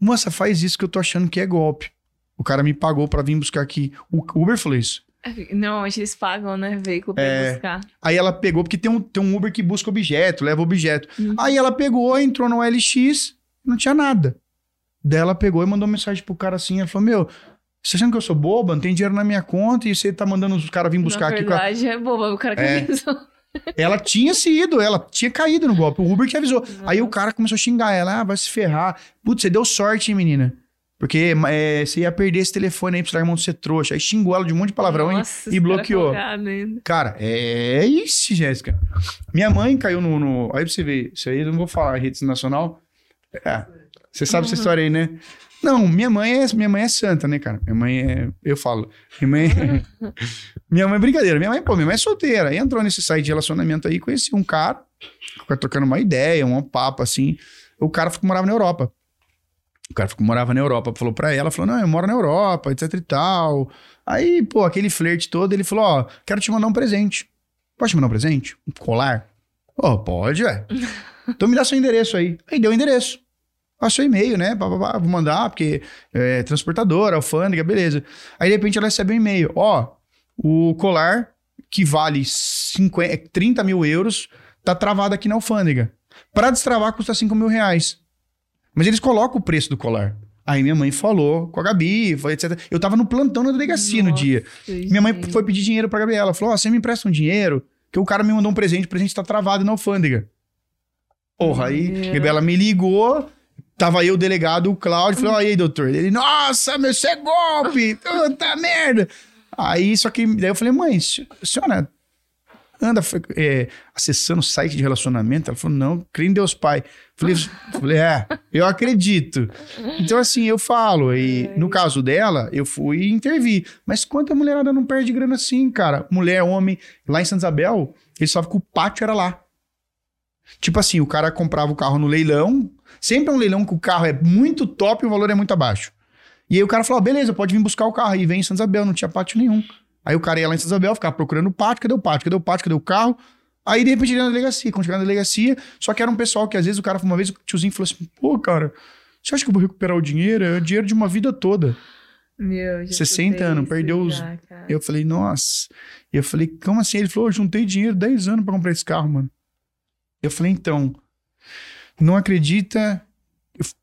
Moça, faz isso que eu tô achando que é golpe. O cara me pagou pra vir buscar aqui. O Uber falou isso. Normalmente eles pagam, né? Veículo pra É. buscar. Aí ela pegou, porque tem um, tem um Uber que busca objeto, leva objeto. Uhum. Aí ela pegou, entrou no LX, não tinha nada. Daí ela pegou e mandou mensagem pro cara assim, ela falou, meu, você achando que eu sou boba? Não tem dinheiro na minha conta e você tá mandando os caras vir buscar Na aqui. com a-" verdade, é boba. O cara que É. Ela tinha sido, ela tinha caído no golpe. O Uber que avisou. Aí o cara começou a xingar ela, ah, vai se ferrar. Putz, você deu sorte, hein, menina? Porque é, você ia perder esse telefone aí pra seu irmão ser trouxa. Aí xingou ela de um monte de palavrão e- Nossa, e, é bloqueou. ainda. Cara, é isso, Jéssica. Minha mãe caiu no, no- Aí pra você ver, isso aí eu não vou falar rede nacional. É, você sabe essa história aí, né? Não, minha mãe é minha mãe é santa, né, cara? Minha mãe é. Eu falo. Minha mãe. minha mãe é brincadeira. Minha mãe, pô, minha mãe é solteira. Entrou nesse site de relacionamento aí, conheci um cara, ficou trocando uma ideia, um papo assim. O cara ficou, morava na Europa. O cara ficou, morava na Europa, falou pra ela, falou: Não, eu moro na Europa, etc e tal. Aí, pô, aquele flerte todo, ele falou: Ó, quero te mandar um presente. Pode te mandar um presente? Um colar? Ó, pode, ué. Então me dá seu endereço aí. Aí deu o endereço. Passou e-mail, né? Pá, pá, pá, vou mandar, porque é transportadora, alfândega, beleza. Aí de repente ela recebe um e-mail. Ó, o colar que vale 50, 30 mil euros tá travado aqui na alfândega. Pra destravar custa 5 mil reais. Mas eles colocam o preço do colar. Aí minha mãe falou com a Gabi, foi etc. Eu tava no plantão na delegacia no Nossa, dia. Minha mãe foi pedir dinheiro pra Gabriela. Falou: Ó, você me empresta um dinheiro? Que o cara me mandou um presente, o presente tá travado na alfândega. Porra, aí. Gabriela me ligou. Tava eu, o delegado, o Cláudio, falou: "Ó, e aí, doutor? Ele, nossa, meu, isso é golpe! Puta merda! Aí, só que. Daí eu falei, mãe, se- senhora anda é, acessando o site de relacionamento? Ela falou, não, crê em Deus Pai. Falei, falei, é, eu acredito. Então, assim, eu falo. E no caso dela, eu fui intervir. Mas quanta mulherada não perde grana assim, cara? Mulher, homem. Lá em Santa Isabel, eles só que o pátio era lá. Tipo assim, o cara comprava o carro no leilão. Sempre é um leilão que o carro é muito top e o valor é muito abaixo. E aí o cara falou: beleza, pode vir buscar o carro. Aí vem em Santa Isabel, não tinha pátio nenhum. Aí o cara ia lá em Santa Isabel, ficava procurando o pátio, cadê o pátio? Cadê o pátio? Cadê o carro? Aí de repente ele ia na delegacia. Quando chegava na delegacia, só que era um pessoal que às vezes o cara, uma vez o tiozinho falou assim: pô, cara, você acha que eu vou recuperar o dinheiro? É o dinheiro de uma vida toda. Meu, já 60 escutei anos, perdeu os- já, cara. Eu falei, nossa. Eu falei, como assim? Ele falou, eu juntei dinheiro 10 anos pra comprar esse carro, mano. Eu falei, então, não acredita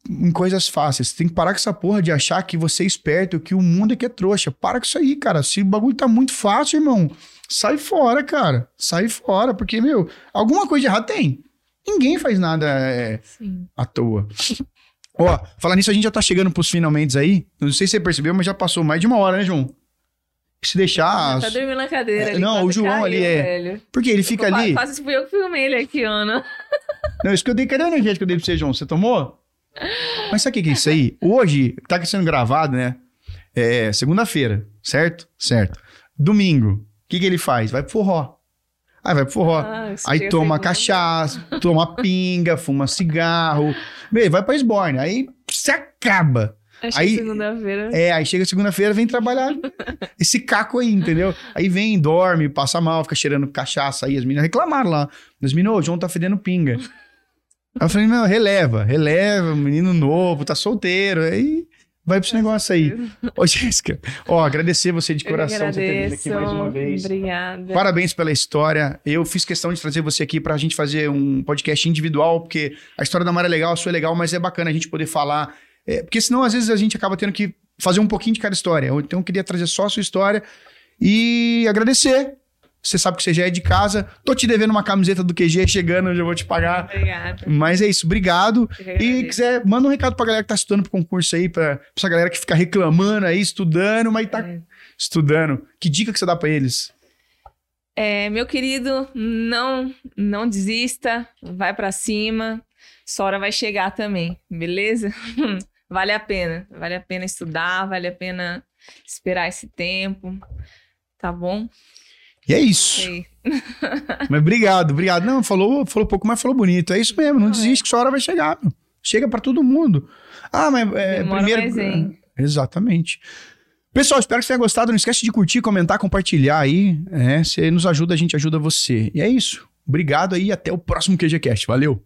em coisas fáceis. Você tem que parar com essa porra de achar que você é esperto, que o mundo é que é trouxa. Para com isso aí, cara. Se o bagulho tá muito fácil, irmão, sai fora, cara. Sai fora, porque, meu, alguma coisa de errado tem. Ninguém faz nada é, à toa. Ó, falar nisso, a gente já tá chegando pros finalmente aí. Não sei se você percebeu, mas já passou mais de uma hora, né, João? Se deixar. Já tá dormindo na cadeira É, ali. não, o João caiu, ali é- velho. Porque ele fica Qua- ali. Quase fui eu que filmei ele aqui, Ana. Não, isso que eu dei. Cadê o energético que eu dei pra você, João? Você tomou? Mas sabe o que é isso aí? Hoje, tá sendo gravado, né? É segunda-feira, certo? Certo. Domingo, o que, que ele faz? Vai pro forró. Aí vai pro forró. Ah, isso Aí toma cachaça, toma pinga, fuma cigarro. Bem, vai pra esborne. Aí se acaba. Acho Aí- segunda-feira. É, aí chega segunda-feira, vem trabalhar esse caco aí, entendeu? Aí vem, dorme, passa mal, fica cheirando cachaça aí. As meninas reclamaram lá. As meninas, ô, o João tá fedendo pinga. Aí eu falei, não, releva, releva, menino novo, tá solteiro. Aí vai pra esse negócio aí. Ô, Jéssica, ó, agradecer você de coração você ter vindo aqui mais uma vez. Obrigada. Parabéns pela história. Eu fiz questão de trazer você aqui pra gente fazer um podcast individual, porque a história da Mara é legal, a sua é legal, mas é bacana a gente poder falar. É, porque senão, às vezes, a gente acaba tendo que fazer um pouquinho de cada história. Então, eu queria trazer só a sua história e agradecer. Você sabe que você já é de casa. Tô te devendo uma camiseta do QG chegando, eu já vou te pagar. Obrigada. Mas é isso, obrigado. E quiser, manda um recado pra galera que tá estudando pro concurso aí, pra, pra essa galera que fica reclamando aí, estudando, mas tá É. estudando. Que dica que você dá pra eles? É, meu querido, não, não desista, vai pra cima. Sua hora vai chegar também, beleza? vale a pena, vale a pena estudar, vale a pena esperar esse tempo, tá bom? E é isso. Sei. Mas obrigado, obrigado. Não, falou, falou pouco, mas falou bonito. É isso mesmo, não Não, desiste que sua hora vai chegar, meu. Chega pra todo mundo. Ah, mas é, primeiro. Exatamente. Pessoal, espero que você tenha gostado. Não esquece de curtir, comentar, compartilhar aí. É, você nos ajuda, a gente ajuda você. E é isso. Obrigado aí e até o próximo QGCast. Valeu!